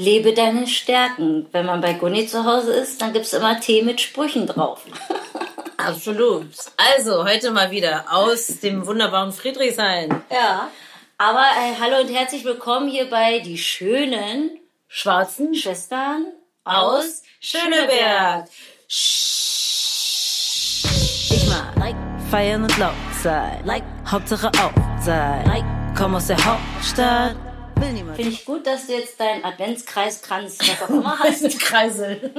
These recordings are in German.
Lebe deine Stärken. Wenn man bei Gunni zu Hause ist, dann gibt's immer Tee mit Sprüchen drauf. Absolut. Also, heute mal wieder aus dem wunderbaren Friedrichshain. Ja. Aber äh, hallo und herzlich willkommen hier bei die schönen Schwarzen Schwestern aus Schöneberg. Ich mal. Like, feiern und laut sein. Like, Hauptsache auch sein. Like, komm aus der Hauptstadt. Will niemand. Finde ich gut, dass du jetzt deinen Adventskreiskranz, was auch immer hast. Kreisel.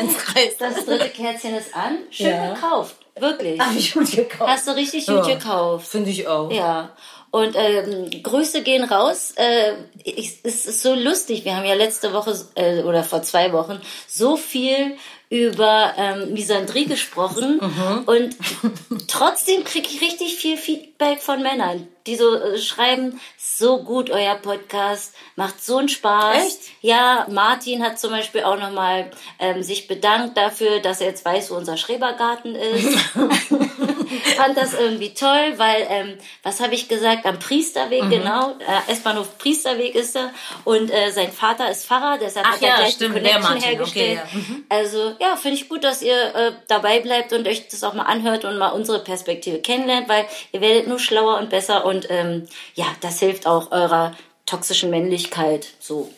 Ins Kreis. Das dritte Kerzchen ist an. Schön Ja. gekauft. Wirklich. Hab ich gut gekauft. Hast du richtig gut Ja. gekauft. Finde ich auch. Ja. Und ähm, Grüße gehen raus. Äh, ich, es ist so lustig. Wir haben ja letzte Woche äh, oder vor zwei Wochen so viel über ähm, Misandrie gesprochen und trotzdem kriege ich richtig viel Feedback von Männern, die so äh, schreiben, so gut euer Podcast, macht so einen Spaß. Echt? Ja, Martin hat zum Beispiel auch nochmal ähm, sich bedankt dafür, dass er jetzt weiß, wo unser Schrebergarten ist. fand das irgendwie toll, weil, ähm, was habe ich gesagt, am Priesterweg, Mhm. genau, äh, S-Bahnhof Priesterweg ist er und äh, sein Vater ist Pfarrer, deshalb Ach hat er ja, gleich stimmt, die der Connection Martin, hergestellt. okay, ja. Mhm. Also ja, finde ich gut, dass ihr äh, dabei bleibt und euch das auch mal anhört und mal unsere Perspektive kennenlernt, weil ihr werdet nur schlauer und besser und ähm, ja, das hilft auch eurer toxischen Männlichkeit so.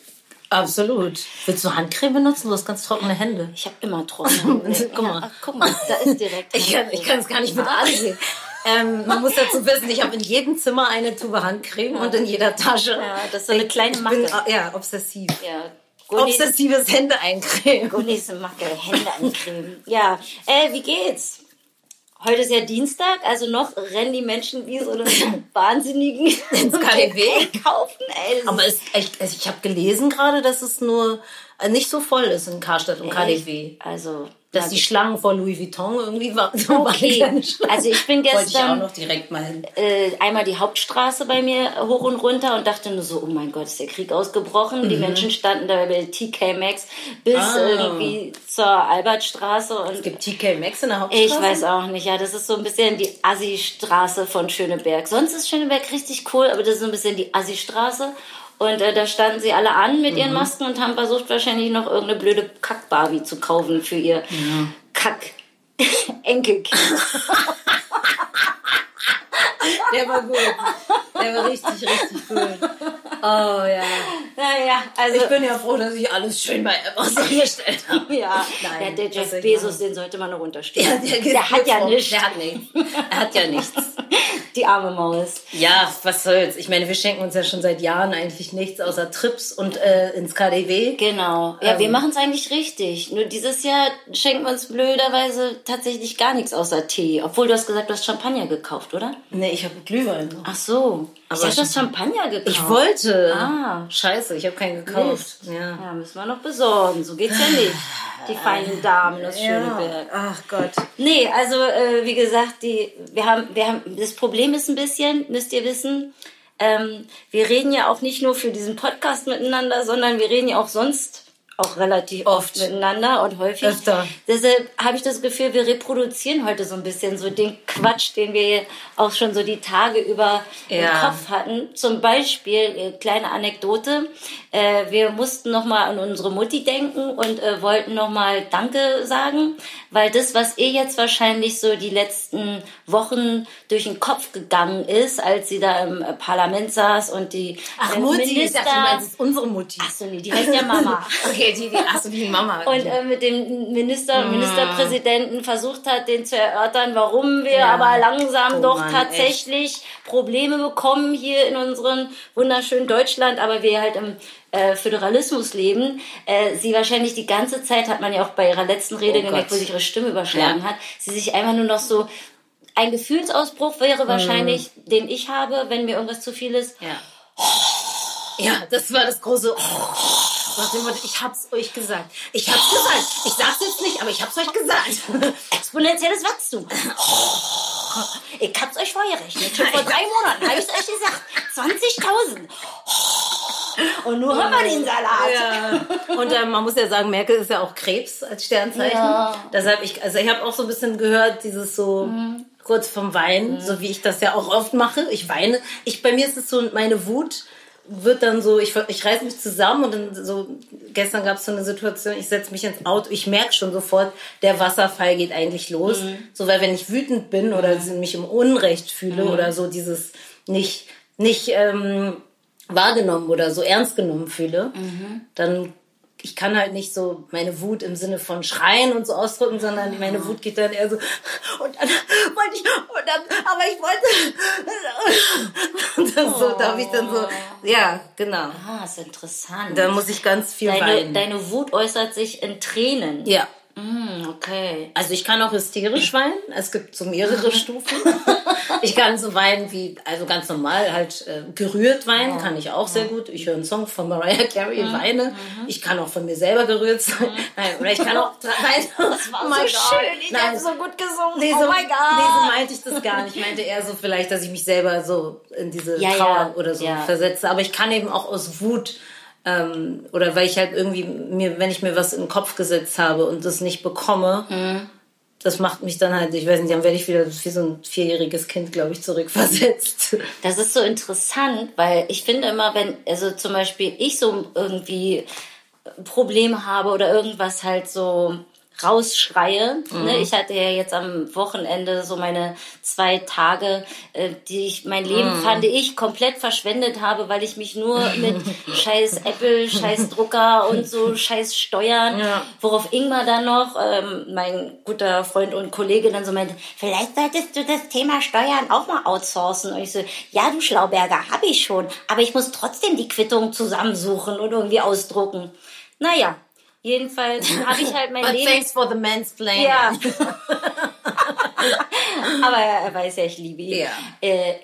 Absolut. Willst du Handcreme benutzen? Du hast ganz trockene Hände. Ich habe immer trockene Hände. Guck mal. Ja, ach, guck mal, da ist direkt. Ich kann, es gar nicht mit ansehen. Ähm, man muss dazu wissen, ich habe in jedem Zimmer eine Tube Handcreme und in jeder Tasche. Ja, das ist so eine kleine ich bin, Macke. ja, obsessiv. Ja, Gunnis, Obsessives Hände eincremen. Gunnis Macke, Hände eincremen. Ja, äh, wie geht's? Heute ist ja Dienstag, also noch rennen die Menschen wie so eine Wahnsinnigen ins KDW. kaufen. Ey, Aber es, ich, also ich habe gelesen gerade, dass es nur äh, nicht so voll ist in Karstadt und KDW. Also, Dass na, die Schlangen vor Louis Vuitton irgendwie waren. Okay. Also ich bin Wollte ich auch gestern noch direkt mal hin. äh, einmal die Hauptstraße bei mir hoch und runter und dachte nur so, oh mein Gott, ist der Krieg ausgebrochen. Die Menschen standen da bei TK Maxx bis Mhm. Ah. irgendwie zur Albertstraße und Es gibt TK Maxx in der Hauptstraße. Ich weiß auch nicht, ja, das ist so ein bisschen die Assi-Straße von Schöneberg. Sonst ist Schöneberg richtig cool, aber das ist so ein bisschen die Assi-Straße. Und äh, da standen sie alle an mit Mhm. ihren Masken und haben versucht, wahrscheinlich noch irgendeine blöde Kack-Barbie zu kaufen für ihr Kack-Enkelkind. Der war gut. Der war richtig, richtig gut. Oh ja. naja, also. Ich bin ja froh, dass ich alles schön bei Amazon gestellt habe. ja, Nein, ja, der Jeff Bezos, den sollte man noch unterstehen. Ja, der, der hat ja nichts. Der hat nichts. Er hat ja nichts. Die arme Maus. Ja, was soll's. Ich meine, wir schenken uns ja schon seit Jahren eigentlich nichts außer Trips und äh, ins KDW. Genau. Ja, Ähm. wir machen es eigentlich richtig. Nur dieses Jahr schenken wir uns blöderweise tatsächlich gar nichts außer Tee. Obwohl du hast gesagt, du hast Champagner gekauft, oder? Nee, ich habe Glühwein noch. Ach so. Aber ich habe das Champagner gekauft. Ich wollte. Ah. Scheiße, ich habe keinen gekauft. Mist. Ja. Ja, müssen wir noch besorgen. So geht's ja nicht. Die feinen Damen aus Schöneberg. Ach Gott. Nee, also äh, wie gesagt, die, wir haben, wir haben, das Problem ist ein bisschen, müsst ihr wissen, ähm, wir reden ja auch nicht nur für diesen Podcast miteinander, sondern wir reden ja auch sonst auch relativ oft, Oft. miteinander und häufig. Öfter. Deshalb habe ich das Gefühl, wir reproduzieren heute so ein bisschen so den Quatsch, den wir auch schon so die Tage über im Ja. Kopf hatten. Zum Beispiel, äh, kleine Anekdote, äh, wir mussten nochmal an unsere Mutti denken und äh, wollten nochmal Danke sagen, weil das, was ihr jetzt wahrscheinlich so die letzten Wochen durch den Kopf gegangen ist, als sie da im äh, Parlament saß und die Ach, äh, Mutti, ich Minister... dachte, du meinst, ist unsere Mutti. Ach so, nee, die heißt ja Mama. Okay, die, die, ach so, die Mama. Und äh, mit dem Minister, Ministerpräsidenten versucht hat, den zu erörtern, warum wir Ja. aber langsam Oh doch Mann, tatsächlich Probleme bekommen hier in unserem wunderschönen Deutschland, aber wir halt im äh, Föderalismus leben. Äh, sie wahrscheinlich die ganze Zeit, hat man ja auch bei ihrer letzten Rede Oh gemerkt, Gott. wo sich ihre Stimme überschlagen Ja. hat, sie sich einfach nur noch so ein Gefühlsausbruch Hm. wäre wahrscheinlich, den ich habe, wenn mir irgendwas zu viel ist. Ja. Ja, das war das große. Motto, ich hab's euch gesagt. Ich hab's gesagt. Ich sag's jetzt nicht, aber ich hab's euch gesagt. Exponentielles Wachstum. Ich hab's euch vorgerechnet. Schon vor drei Monaten habe ich euch gesagt. 20.000. Und nur haben wir den Salat. Ja. Und äh, man muss ja sagen, Merkel ist ja auch Krebs als Sternzeichen. Ja. Deshalb ich, also ich habe auch so ein bisschen gehört, dieses so kurz vom Weinen, so wie ich das ja auch oft mache. Ich weine. Ich bei mir ist es so meine Wut wird dann so, ich, ich reiß mich zusammen und dann so, gestern gab es so eine Situation, ich setze mich ins Auto, ich merke schon sofort, der Wasserfall geht eigentlich los. Mhm. So, weil wenn ich wütend bin oder mhm. mich im Unrecht fühle mhm. oder so dieses nicht, nicht ähm, wahrgenommen oder so ernst genommen fühle, mhm. dann ich kann halt nicht so meine Wut im Sinne von schreien und so ausdrücken, sondern meine Wut geht dann eher so und dann wollte ich und dann aber ich wollte und dann so darf ich dann so ja genau. Ah ist interessant. Da muss ich ganz viel deine, weinen. deine Wut äußert sich in Tränen. Ja Mm, okay. Also ich kann auch hysterisch weinen. Es gibt so mehrere Stufen. Ich kann so weinen wie, also ganz normal, halt äh, gerührt weinen, kann ich auch sehr gut. Ich höre einen Song von Mariah Carey, weine. Mhm. Ich kann auch von mir selber gerührt sein. Mhm. Nein, oder ich kann auch weinen. Das war oh so schön. Ich habe so gut gesungen. Nee, so, oh my God. Nee, so meinte ich das gar nicht. Ich meinte eher so vielleicht, dass ich mich selber so in diese ja, Trauer ja. oder so ja. versetze. Aber ich kann eben auch aus Wut ähm, oder weil ich halt irgendwie mir, wenn ich mir was in den Kopf gesetzt habe und das nicht bekomme, mhm. das macht mich dann halt, ich weiß nicht, dann werde ich wieder wie so ein vierjähriges Kind, glaube ich, zurückversetzt. Das ist so interessant, weil ich finde immer, wenn, also zum Beispiel ich so irgendwie Probleme habe oder irgendwas halt so rausschreie. Ne? Mhm. Ne? Ich hatte ja jetzt am Wochenende so meine zwei Tage, äh, die ich mein Leben mhm. fand ich komplett verschwendet habe, weil ich mich nur mit scheiß Apple, scheiß Drucker und so scheiß Steuern, ja. worauf Ingmar dann noch, ähm, mein guter Freund und Kollege dann so meinte, vielleicht solltest du das Thema Steuern auch mal outsourcen. Und ich so, ja du Schlauberger, habe ich schon, aber ich muss trotzdem die Quittung zusammensuchen und irgendwie ausdrucken. Naja, Jedenfalls habe ich halt mein But Leben. Thanks for the mansplaining. Ja. Aber er weiß ja, ich liebe ihn. Ja. Äh,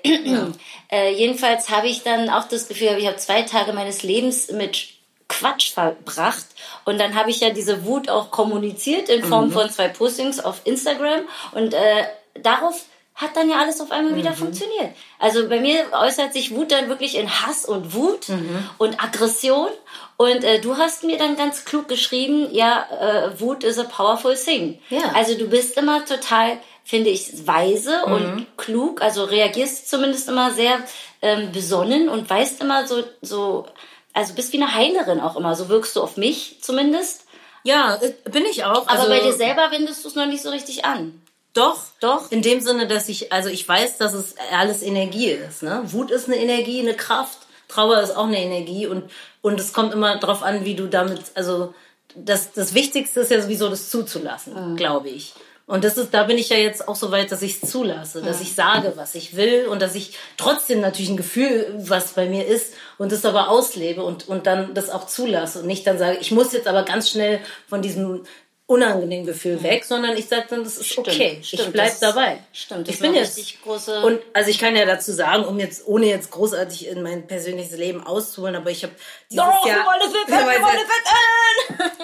äh, jedenfalls habe ich dann auch das Gefühl, ich habe zwei Tage meines Lebens mit Quatsch verbracht. Und dann habe ich ja diese Wut auch kommuniziert in Form mhm. von zwei Postings auf Instagram. Und äh, darauf hat dann ja alles auf einmal mhm. wieder funktioniert. Also bei mir äußert sich Wut dann wirklich in Hass und Wut mhm. und Aggression. Und äh, du hast mir dann ganz klug geschrieben, ja, äh, Wut is a powerful thing. Ja. Also du bist immer total, finde ich, weise mhm. und klug. Also reagierst zumindest immer sehr ähm, besonnen und weißt immer so, so, also bist wie eine Heilerin auch immer. So wirkst du auf mich zumindest. Ja, äh, bin ich auch. Aber also, bei dir selber wendest du es noch nicht so richtig an. Doch, doch. In dem Sinne, dass ich, also ich weiß, dass es alles Energie ist. Ne? Wut ist eine Energie, eine Kraft. Trauer ist auch eine Energie und, und es kommt immer darauf an, wie du damit, also das, das Wichtigste ist ja sowieso das zuzulassen, mhm. glaube ich. Und das ist, da bin ich ja jetzt auch so weit, dass ich es zulasse, dass ich sage, was ich will und dass ich trotzdem natürlich ein Gefühl, was bei mir ist und das aber auslebe und, und dann das auch zulasse und nicht dann sage, ich muss jetzt aber ganz schnell von diesem unangenehmen Gefühl weg, sondern ich sage dann, das ist stimmt, okay, stimmt, ich bleib dabei. Stimmt, ich bin jetzt große und also ich kann ja dazu sagen, um jetzt ohne jetzt großartig in mein persönliches Leben auszuholen, aber ich habe dieses Doch, Jahr, wir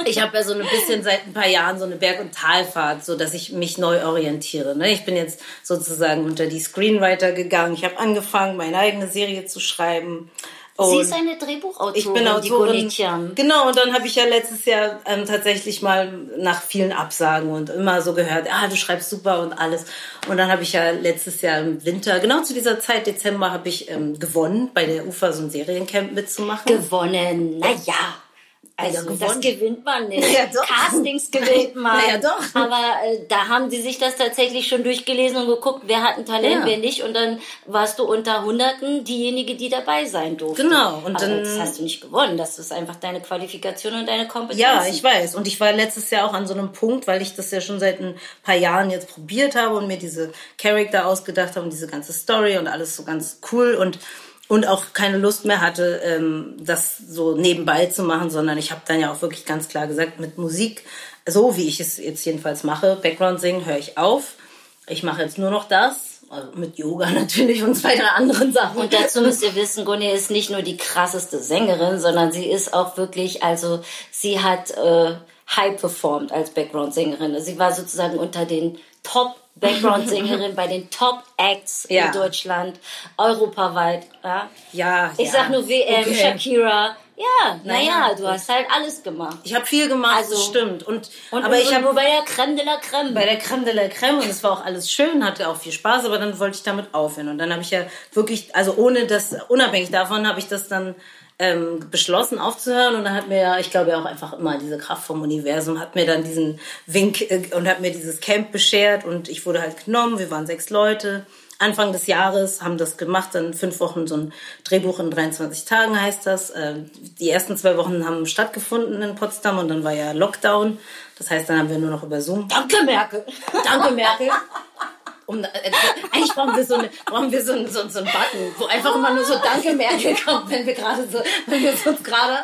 ich habe ja so ein bisschen seit ein paar Jahren so eine Berg- und Talfahrt, so dass ich mich neu orientiere. Ne? Ich bin jetzt sozusagen unter die Screenwriter gegangen. Ich habe angefangen, meine eigene Serie zu schreiben. Und Sie ist eine Drehbuchautorin, ich bin Autorin, Genau, und dann habe ich ja letztes Jahr ähm, tatsächlich mal nach vielen Absagen und immer so gehört, ah, du schreibst super und alles. Und dann habe ich ja letztes Jahr im Winter, genau zu dieser Zeit, Dezember, habe ich ähm, gewonnen, bei der UFA so ein Seriencamp mitzumachen. Gewonnen, naja. Also ja, das gewinnt man nicht. Ja, doch. Castings gewinnt man. Ja, doch. Aber äh, da haben die sich das tatsächlich schon durchgelesen und geguckt, wer hat ein Talent, ja. wer nicht. Und dann warst du unter Hunderten diejenige, die dabei sein durfte. Genau. Und Aber dann das hast du nicht gewonnen. Das ist einfach deine Qualifikation und deine Kompetenz. Ja, ich weiß. Und ich war letztes Jahr auch an so einem Punkt, weil ich das ja schon seit ein paar Jahren jetzt probiert habe und mir diese Charakter ausgedacht habe und diese ganze Story und alles so ganz cool und und auch keine Lust mehr hatte, ähm, das so nebenbei zu machen, sondern ich habe dann ja auch wirklich ganz klar gesagt, mit Musik, so wie ich es jetzt jedenfalls mache, Background singen, höre ich auf. Ich mache jetzt nur noch das, also mit Yoga natürlich und zwei, drei anderen Sachen. Und dazu müsst ihr wissen, Gunni ist nicht nur die krasseste Sängerin, sondern sie ist auch wirklich, also sie hat äh, high performed als Background-Sängerin. Sie war sozusagen unter den Top Background-Sängerin bei den Top-Acts ja. in Deutschland, europaweit. Ja, ja Ich ja. sag nur WM, okay. Shakira. Ja, naja, na du hast halt alles gemacht. Ich habe viel gemacht, also, das stimmt. Und, und aber und, ich habe nur bei der Creme de la Creme. Bei der Creme de la Creme und es war auch alles schön, hatte auch viel Spaß, aber dann wollte ich damit aufhören. Und dann habe ich ja wirklich, also ohne das, unabhängig davon, habe ich das dann ähm, beschlossen aufzuhören und dann hat mir ja, ich glaube ja auch einfach immer diese Kraft vom Universum, hat mir dann diesen Wink äh, und hat mir dieses Camp beschert und ich wurde halt genommen, wir waren sechs Leute. Anfang des Jahres haben das gemacht, dann fünf Wochen so ein Drehbuch in 23 Tagen heißt das. Ähm, die ersten zwei Wochen haben stattgefunden in Potsdam und dann war ja Lockdown. Das heißt, dann haben wir nur noch über Zoom. Danke, Merkel. Danke, Merkel. Um, äh, eigentlich brauchen wir so, eine, brauchen wir so, einen, so, so einen Button, wo einfach immer nur so Danke Merkel kommt, wenn wir gerade so, wenn wir uns gerade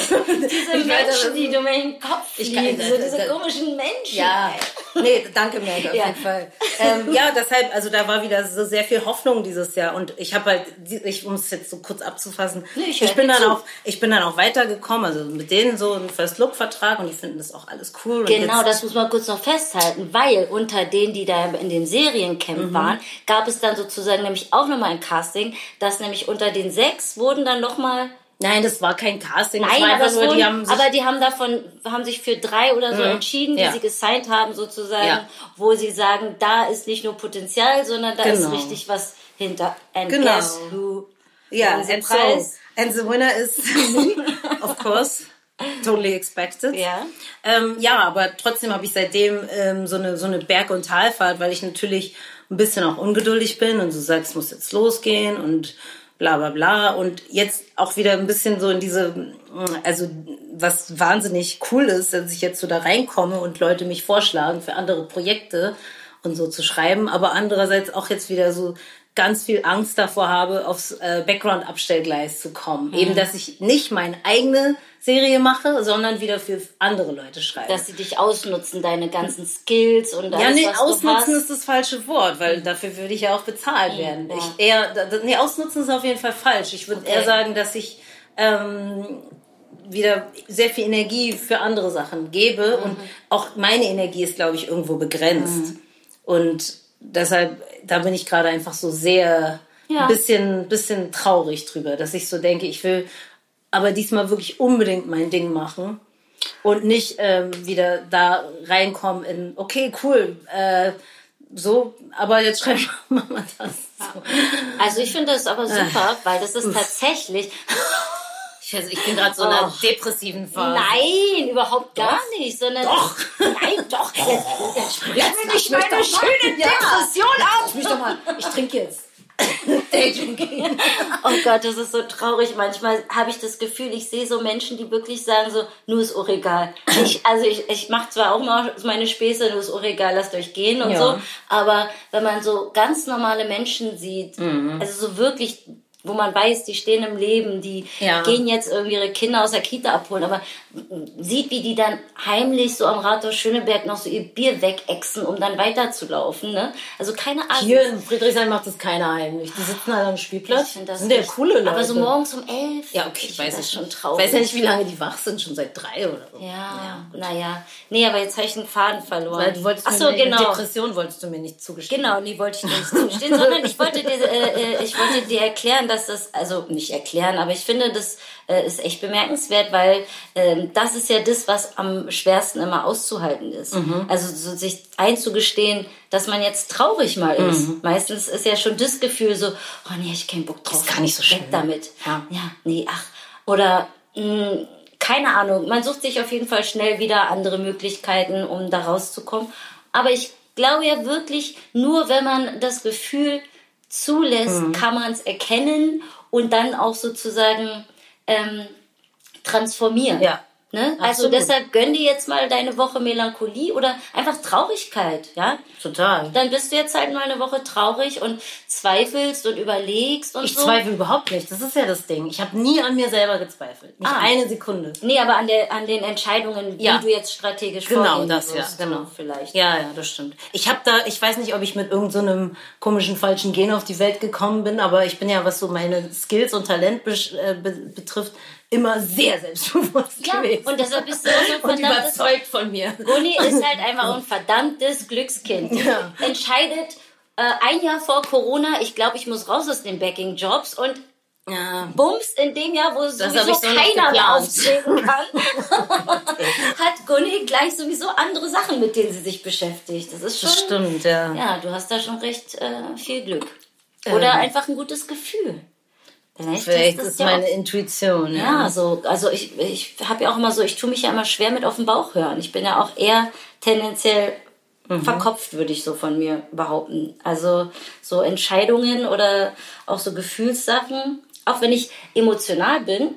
diese Menschen, die du mir in den Kopf ich kann, so diese komischen Menschen. Ja, nee, danke Merkel auf Ja. jeden Fall. Ähm, ja, deshalb, also da war wieder so sehr viel Hoffnung dieses Jahr und ich habe halt, ich um es jetzt so kurz abzufassen, Nee, ich ich, bin dann zu. auch, ich bin dann auch weitergekommen, also mit denen so einen First Look Vertrag und die finden das auch alles cool. Und Genau, jetzt, das muss man kurz noch festhalten, weil unter denen, die da in dem Seriencamp Mhm. waren, gab es dann sozusagen nämlich auch nochmal ein Casting, dass nämlich unter den sechs wurden dann nochmal Nein, das war kein Casting, das Nein, war aber, nur, wurden, die haben aber die haben davon, haben sich für drei oder so entschieden, die Ja. sie gesigned haben sozusagen, Ja. wo sie sagen, da ist nicht nur Potenzial, sondern da ist Genau. richtig was hinter. And Genau. guess who Ja, and so, prize? and the winner is of course. Totally expected. Ja. Ähm, ja, aber trotzdem habe ich seitdem ähm, so eine so eine Berg- und Talfahrt, weil ich natürlich ein bisschen auch ungeduldig bin und so sagst, es muss jetzt losgehen und bla bla bla und jetzt auch wieder ein bisschen so in diese, also was wahnsinnig cool ist, dass ich jetzt so da reinkomme und Leute mich vorschlagen für andere Projekte und so zu schreiben, aber andererseits auch jetzt wieder so ganz viel Angst davor habe, aufs äh, Background-Abstellgleis zu kommen. Mhm. Eben, dass ich nicht meine eigene Serie mache, sondern wieder für andere Leute schreibe. Dass sie dich ausnutzen, deine ganzen Skills und alles, ja, nee, was du ausnutzen. Mhm. ist das falsche Wort, weil dafür würde ich ja auch bezahlt werden. ja. Ich eher, nee, ausnutzen ist auf jeden Fall falsch. Ich würde Okay. eher sagen, dass ich ähm, wieder sehr viel Energie für andere Sachen gebe Mhm. und auch meine Energie ist, glaube ich, irgendwo begrenzt. Und deshalb, da bin ich gerade einfach so sehr Ja. ein bisschen, bisschen traurig drüber, dass ich so denke, ich will aber diesmal wirklich unbedingt mein Ding machen und nicht ähm, wieder da reinkommen in, okay, cool, äh, so, aber jetzt schreiben wir mal das. So. Also ich finde das aber super, weil das ist tatsächlich. Ich, also ich bin gerade so in einer Oh. depressiven Phase. Nein, überhaupt gar Doch. nicht, sondern Doch. Nein, doch. Jetzt, jetzt sprich mir nicht meine schöne Ja. Depression ab. Ich, doch mal, ich trinke jetzt. Oh Gott, das ist so traurig. Manchmal habe ich das Gefühl, ich sehe so Menschen, die wirklich sagen so, nur ist auch egal. Ich, also ich, ich mache zwar auch mal meine Späße, nur ist auch egal, lasst euch gehen und Ja. so. Aber wenn man so ganz normale Menschen sieht, Mhm. also so wirklich wo man weiß, die stehen im Leben, die Ja. gehen jetzt irgendwie ihre Kinder aus der Kita abholen, aber sieht, wie die dann heimlich so am Rathaus Schöneberg noch so ihr Bier wegexen, um dann weiterzulaufen, ne? Also keine Ahnung. Hier in Friedrichshain macht das keiner heimlich. Die sitzen alle am Spielplatz. Das sind ja coole Leute. Aber so morgens um elf. Ja, okay, ich weiß ich schon Ich traurig. weiß ja nicht, wie lange die wach sind, schon seit drei oder so. Ja, naja. Nee, aber jetzt habe ich einen Faden verloren. Weil du wolltest Ach mir so, eine genau. Depression wolltest du mir nicht zugestehen. Genau, nee, wollte ich dir nicht zugestehen, sondern ich wollte dir, äh, äh, ich wollte dir erklären, dass das, also nicht erklären, aber ich finde, das äh, ist echt bemerkenswert, weil ähm, das ist ja das, was am schwersten immer auszuhalten ist. Mhm. Also so sich einzugestehen, dass man jetzt traurig mal ist. Mhm. Meistens ist ja schon das Gefühl so, oh nee, ich keinen Bock drauf. Ist gar nicht so Weg schlimm. damit. Ja. ja, nee, ach. Oder mh, keine Ahnung, man sucht sich auf jeden Fall schnell wieder andere Möglichkeiten, um da rauszukommen. Aber ich glaube ja wirklich, nur wenn man das Gefühl zulässt, Mhm. kann man es erkennen und dann auch sozusagen ähm, transformieren. Ja. Ne? Also Absolut. deshalb gönn dir jetzt mal deine Woche Melancholie oder einfach Traurigkeit, ja? Total. Dann bist du jetzt halt mal eine Woche traurig und zweifelst und überlegst und Ich so. zweifle überhaupt nicht. Das ist ja das Ding. Ich habe nie an mir selber gezweifelt. Nicht Ah. eine Sekunde. Nee, aber an, der, an den Entscheidungen, wie Ja. du jetzt strategisch Genau, das, ja, wirst, genau. so Vielleicht. Ja, ja, das stimmt. Ich habe da, ich weiß nicht, ob ich mit irgendeinem komischen falschen Gen auf die Welt gekommen bin, aber ich bin ja, was so meine Skills und Talent äh, be betrifft, immer sehr selbstbewusst Ja, gewesen. und deshalb bist du auch so ein und überzeugt von mir. Gunni ist halt einfach ein verdammtes Glückskind. Ja. Entscheidet äh, ein Jahr vor Corona, ich glaube, ich muss raus aus den Backing-Jobs und Ja. Bums, in dem Jahr, wo sowieso so keiner mehr auftreten kann, hat Gunni gleich sowieso andere Sachen, mit denen sie sich beschäftigt. Das ist schon... Das stimmt, ja. Ja, du hast da schon recht äh, viel Glück. Oder Ähm. einfach ein gutes Gefühl. Vielleicht, Vielleicht das ist ja meine auch- Intuition. Ja, so, also ich, ich habe ja auch immer so, ich tue mich ja immer schwer mit auf den Bauch hören. Ich bin ja auch eher tendenziell verkopft, würde ich so von mir behaupten. Also so Entscheidungen oder auch so Gefühlssachen, auch wenn ich emotional bin,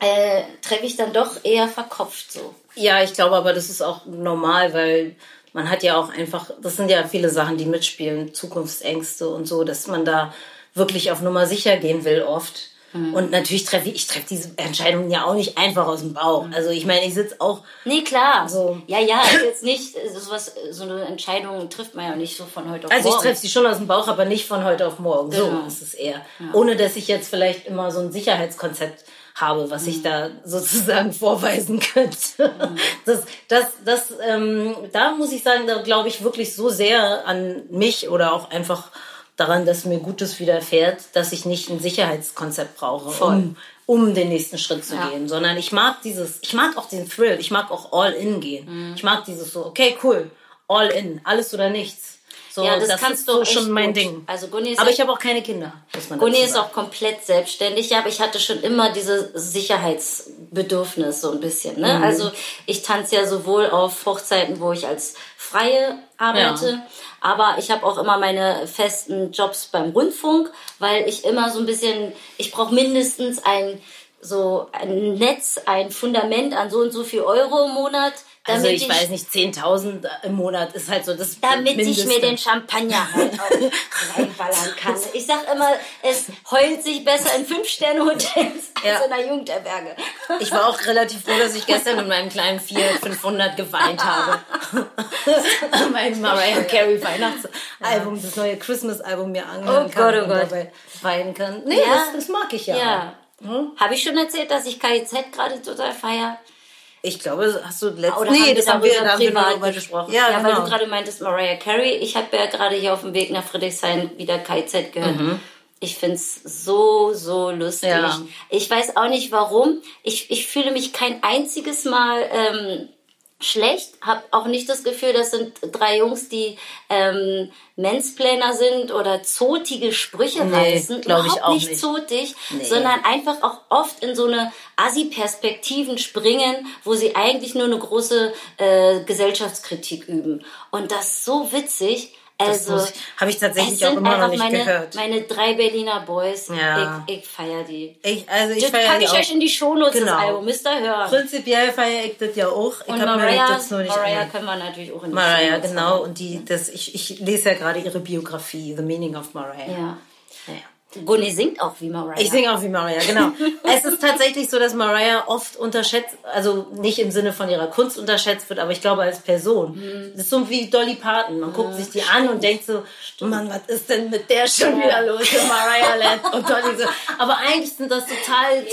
äh, treffe ich dann doch eher verkopft so. Ja, ich glaube aber, das ist auch normal, weil man hat ja auch einfach, das sind ja viele Sachen, die mitspielen, Zukunftsängste und so, dass man da wirklich auf Nummer sicher gehen will oft. Und natürlich treffe ich, ich treffe diese Entscheidungen ja auch nicht einfach aus dem Bauch. Also ich meine, ich sitze auch, Nee, klar. So. Ja, ja, ist jetzt nicht äh, sowas, so eine Entscheidung trifft man ja nicht so von heute auf also ich morgen. treffe sie schon aus dem Bauch, aber nicht von heute auf morgen. So Genau. ist es eher. Ohne dass ich jetzt vielleicht immer so ein Sicherheitskonzept habe, was ich da sozusagen vorweisen könnte. Das, das, das, ähm, da muss ich sagen, da glaube ich wirklich so sehr an mich oder auch einfach daran, dass mir Gutes widerfährt, dass ich nicht ein Sicherheitskonzept brauche, um, um den nächsten Schritt zu Ja. gehen, sondern ich mag dieses, ich mag auch den Thrill, ich mag auch all in gehen. Mhm. Ich mag dieses so, okay, cool, all in, alles oder nichts. So, Ja, das kannst ist du so schon mein gut. Ding. Also Gunni aber ja- ich habe auch keine Kinder. Gunni ist auch komplett selbstständig, ja, aber ich hatte schon immer dieses Sicherheitsbedürfnis so ein bisschen. Ne? Also ich tanze ja sowohl auf Hochzeiten, wo ich als Freie arbeite, Ja. aber ich habe auch immer meine festen Jobs beim Rundfunk, weil ich immer so ein bisschen, ich brauche mindestens ein so ein Netz, ein Fundament an so und so viel Euro im Monat, damit Also ich, weiß nicht, 10.000 im Monat ist halt so das damit Mindeste. ich mir den Champagner halt auch reinballern kann. Ich sag immer, es heult sich besser in Fünf-Sterne-Hotels als Ja. in einer Jugendherberge. Ich war auch relativ froh, dass ich gestern in meinem kleinen Fiat 500 geweint habe. mein Mariah Carey Weihnachtsalbum, das neue Christmas-Album mir angehört Oh kann Gott, oh und Gott. dabei weinen kann. Nee, Ja. das, das mag ich ja. Ja. Hm? Habe ich schon erzählt, dass ich KIZ gerade total feier? Ich glaube, hast du letztes Oder nee, haben das haben wir, da haben wir darüber gesprochen. Ja, Ja, weil genau. du gerade meintest Mariah Carey. Ich habe ja gerade hier auf dem Weg nach Friedrichshain wieder KIZ gehört. Ich find's so, so lustig. Mhm. Ja. Ich weiß auch nicht warum. Ich, ich fühle mich kein einziges Mal ähm, schlecht. Hab auch nicht das Gefühl, das sind drei Jungs, die ähm, Mansplainer sind oder zotige Sprüche Nee, reißen. glaub ich Überhaupt auch nicht nicht. zotig, Nee. sondern einfach auch oft in so eine Assi-Perspektiven springen, wo sie eigentlich nur eine große äh, Gesellschaftskritik üben. Und das ist so witzig. Also, muss ich- tatsächlich auch immer noch nicht meine, gehört. meine drei Berliner Boys. Ja. Ich, ich feier die. Ich, also ich Das feier packe ich auch. euch in die Shownotes, Genau. das Album. Müsst ihr hören. Prinzipiell feiere ich das ja auch. Ich Und Mariah, das nur nicht Mariah können wir natürlich auch in die Mariah, Shownotes genau. haben. Und die, das, ich, ich lese ja gerade ihre Biografie, The Meaning of Mariah. Ja. Naja. Gunni singt auch wie Mariah. Ich singe auch wie Mariah, genau. es ist tatsächlich so, dass Mariah oft unterschätzt, also nicht im Sinne von ihrer Kunst unterschätzt wird, aber ich glaube als Person. Mhm. Das ist so wie Dolly Parton. Man guckt sich die an und denkt so, Mann, was ist denn mit der schon wieder los in Mariah Land? Und Dolly so. Aber eigentlich sind das total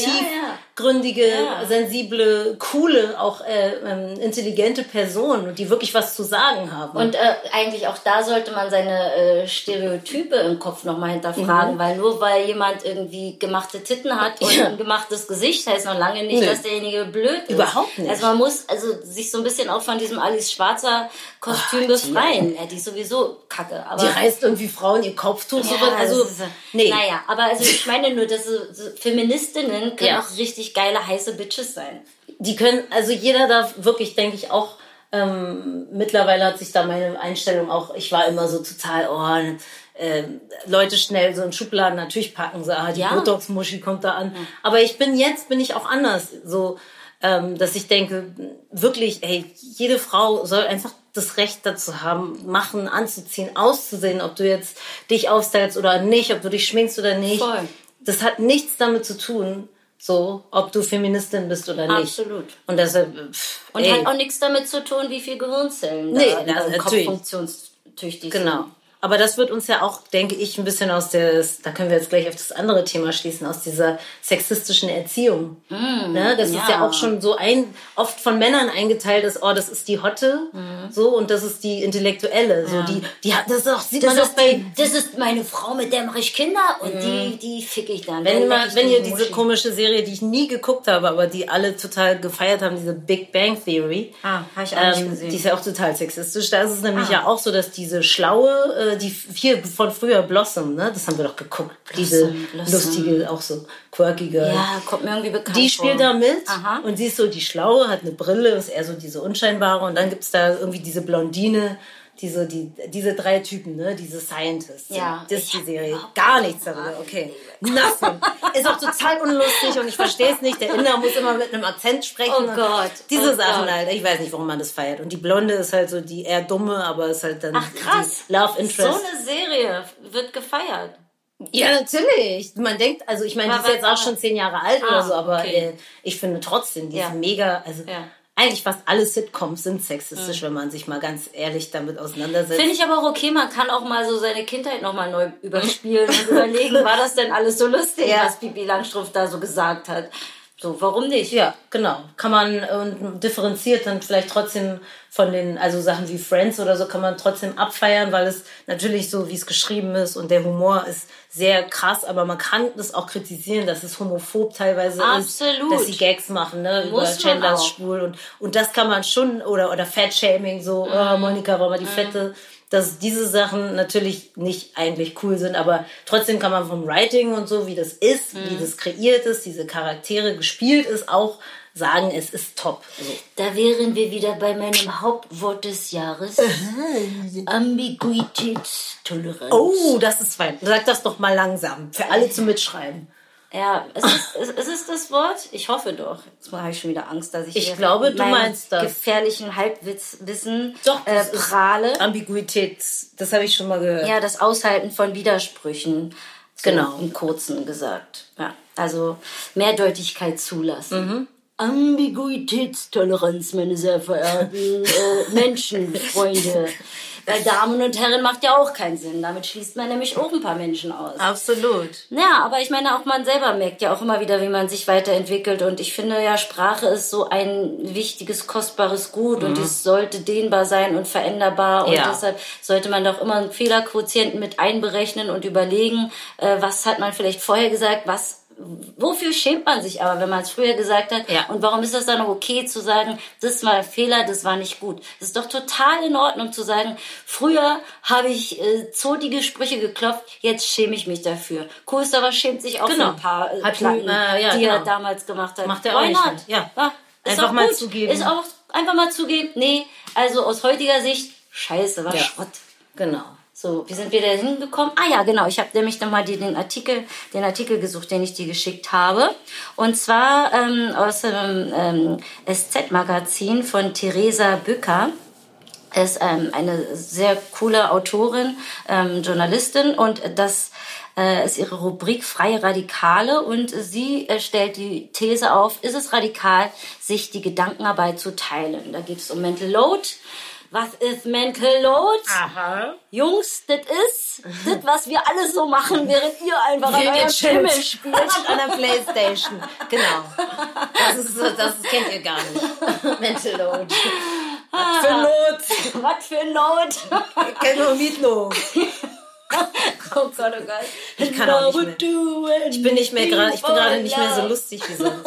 tiefgründige, Ja. sensible, coole, auch äh, ähm, intelligente Personen, die wirklich was zu sagen haben. Und äh, eigentlich auch da sollte man seine äh, Stereotype im Kopf nochmal hinterfragen, weil nur weil jemand irgendwie gemachte Titten hat und Mhm. Ja. ein gemachtes Gesicht, heißt noch lange nicht, Nö. dass derjenige blöd ist. Überhaupt nicht. Also man muss also sich so ein bisschen auch von diesem Alice Schwarzer Kostüm befreien. Ja, die ist sowieso kacke. Aber die reißt irgendwie Frauen ihr Kopftuch so ja, also das ist, nee. Naja, aber also ich meine nur, dass so, so Feministinnen können Ja. auch richtig geile, heiße Bitches sein. die können, also jeder darf wirklich, denke ich, auch, ähm, mittlerweile hat sich da meine Einstellung auch, ich war immer so total, oh, äh, Leute schnell so in Schubladen natürlich packen, so, ah, die Ja. Botox-Muschi kommt da an. Aber ich bin jetzt, bin ich auch anders, so, ähm, dass ich denke, wirklich, ey, jede Frau soll einfach das Recht dazu haben, machen, anzuziehen, auszusehen, ob du jetzt dich aufstellst oder nicht, ob du dich schminkst oder nicht. Voll. Das hat nichts damit zu tun, so, ob du Feministin bist oder nicht. Absolut. Und deshalb, pff, Und ey, hat auch nichts damit zu tun, wie viel Gehirnzellen Nee, da das- im Kopf funktionstüchtig genau. sind. Aber das wird uns ja auch, denke ich, ein bisschen aus der, da können wir jetzt gleich auf das andere Thema schließen, aus dieser sexistischen Erziehung. ne? Das ist ja. ja auch schon so ein, oft von Männern eingeteilt ist, oh, das ist die Hotte, so, und das ist die Intellektuelle, so, die, die hat, das ist auch, sieht Das man ist, bei, das ist meine Frau, mit der mache ich Kinder und die, die fick ich dann. Wenn, mal, wenn ihr diese komische Serie, die ich nie geguckt habe, aber die alle total gefeiert haben, diese Big Bang Theory, Ah, hab ich auch nicht gesehen. die ist ja auch total sexistisch. Da ist es nämlich ja auch so, dass diese schlaue, die hier von früher Blossom, ne? Das haben wir doch geguckt. diese Blossom. lustige, auch so quirkige. Ja, kommt mir irgendwie bekannt Die vor. spielt da mit Aha. und sie ist so die Schlaue, hat eine Brille, ist eher so diese Unscheinbare und dann gibt's da irgendwie diese Blondine, diese, die, diese drei Typen, ne? Diese Scientists. Ja, Das ist die Serie. Gar nichts darüber, okay. Nothing. Ist auch total unlustig und ich verstehe es nicht. Der Inder muss immer mit einem Akzent sprechen. Oh Gott, Diese oh Sachen Gott. halt. Ich weiß nicht, warum man das feiert. Und die Blonde ist halt so die eher dumme, aber ist halt dann Ach krass. die Love Interest. So eine Serie wird gefeiert. Ja, natürlich. Man denkt, also ich meine, die ist jetzt auch schon zehn Jahre alt Ah, oder so, aber okay. äh, ich finde trotzdem, die Ja. ist mega, also Ja. Eigentlich fast alle Sitcoms sind sexistisch, wenn man sich mal ganz ehrlich damit auseinandersetzt. Finde ich aber auch okay, man kann auch mal so seine Kindheit nochmal neu überspielen und überlegen, war das denn alles so lustig, Ja. was Bibi Langstrumpf da so gesagt hat. So, warum nicht? Ja, genau. Kann man und differenziert dann vielleicht trotzdem von den, also Sachen wie Friends oder so, kann man trotzdem abfeiern, weil es natürlich so, wie es geschrieben ist und der Humor ist sehr krass, aber man kann das auch kritisieren, dass es homophob teilweise Absolut. ist, dass sie Gags machen, ne, über Muss man Chandlers. Schwul und, und das kann man schon, oder, oder Fat-Shaming, so, Mhm. oh, Monika war mal die Fette, dass diese Sachen natürlich nicht eigentlich cool sind, aber trotzdem kann man vom Writing und so, wie das ist, Mhm. wie das kreiert ist, diese Charaktere gespielt ist, auch sagen, es ist top. Da wären wir wieder bei meinem Hauptwort des Jahres. Ambiguitätstoleranz. oh, das ist fein. Sag das doch mal langsam, für alle zum Mitschreiben. Ja, ist es, ist, ist es das Wort? Ich hoffe doch. Jetzt habe ich schon wieder Angst, dass ich Ich hier glaube, du meinst das. gefährlichen Halbwissen Doch, äh, ist- prahle. Ambiguität, das habe ich schon mal gehört. Ja, das Aushalten von Widersprüchen. So Genau. Im Kurzen gesagt. Ja, also Mehrdeutigkeit zulassen. Mhm. Ambiguitätstoleranz, meine sehr verehrten äh, Menschenfreunde. Weil Damen und Herren macht ja auch keinen Sinn. Damit schließt man nämlich auch ein paar Menschen aus. Absolut. Ja, aber ich meine, auch man selber merkt ja auch immer wieder, wie man sich weiterentwickelt. Und ich finde ja, Sprache ist so ein wichtiges, kostbares Gut und es sollte dehnbar sein und veränderbar. Und Ja. deshalb sollte man doch immer einen Fehlerquotienten mit einberechnen und überlegen, äh, was hat man vielleicht vorher gesagt, was Wofür schämt man sich aber, wenn man es früher gesagt hat? Ja. Und warum ist das dann noch okay zu sagen, das war ein Fehler, das war nicht gut? Es ist doch total in Ordnung zu sagen, früher habe ich äh, zotige Sprüche geklopft, jetzt schäme ich mich dafür. Coolster schämt sich auch Genau. für ein paar äh, Hat Platten, äh, ja, die er genau. damals gemacht hat. Macht er Why auch nicht mit. Ja. ist Einfach auch mal gut. zugeben. Ist auch einfach mal zugeben, nee, also aus heutiger Sicht, scheiße, war Ja. Schrott. Genau. So, wie sind wir da hingekommen? Ah ja, genau. Ich habe nämlich nochmal den Artikel, den Artikel gesucht, den ich dir geschickt habe. Und zwar ähm, aus dem ähm, SZ-Magazin von Theresa Bücker. Ist ähm, eine sehr coole Autorin, ähm, Journalistin und das äh, ist ihre Rubrik Freie Radikale und sie äh, stellt die These auf, ist es radikal, sich die Gedankenarbeit zu teilen? Da geht es um Mental Load. Was ist Mental Load? Aha. Jungs, das ist das, was wir alle so machen, während ihr einfach an eurem Pimmel spielt. an der Playstation. Genau. Das, ist, das kennt ihr gar nicht. Mental Load. Was für Not. Was für Not. Ich kenne nur Mietlo. Oh Gott, oh Gott. Ich kann auch nicht mehr. Ich bin nicht mehr gerade, ich bin gerade nicht mehr so lustig wie sonst.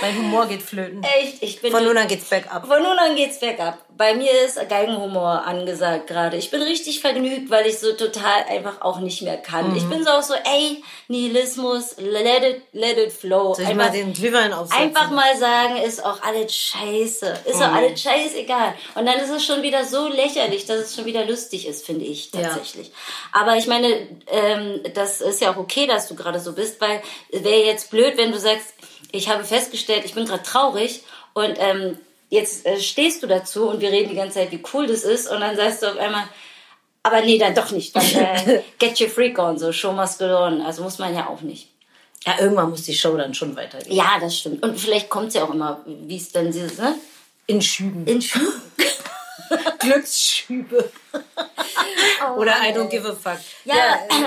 Mein Humor geht flöten. Echt, ich bin Von nun an geht's bergab. Von nun an geht's bergab. Bei mir ist Geigenhumor angesagt gerade. Ich bin richtig vergnügt, weil ich so total einfach auch nicht mehr kann. Mhm. Ich bin so auch so, ey, Nihilismus, let it, let it flow. Soll ich mal den Glühwein aufsetzen? Einfach mal sagen, ist auch alles scheiße. Ist Mhm. auch alles scheißegal. Und dann ist es schon wieder so lächerlich, dass es schon wieder lustig ist, finde ich Ja. tatsächlich. Aber ich meine, ähm, das ist ja auch okay, dass du gerade so bist, weil wäre jetzt blöd, wenn du sagst, ich habe festgestellt, ich bin gerade traurig und ähm, jetzt äh, stehst du dazu und wir reden die ganze Zeit, wie cool das ist und dann sagst du auf einmal, aber nee, dann doch nicht. Dann äh, get your freak on, so show must go on. Also muss man ja auch nicht. Ja, irgendwann muss die Show dann schon weitergehen. Ja, das stimmt. Und vielleicht kommt es ja auch immer, wie es dann dieses, ne? In Schüben. In Schüben. Glücksschübe. Oder Mann, I don't give a fuck. Ja,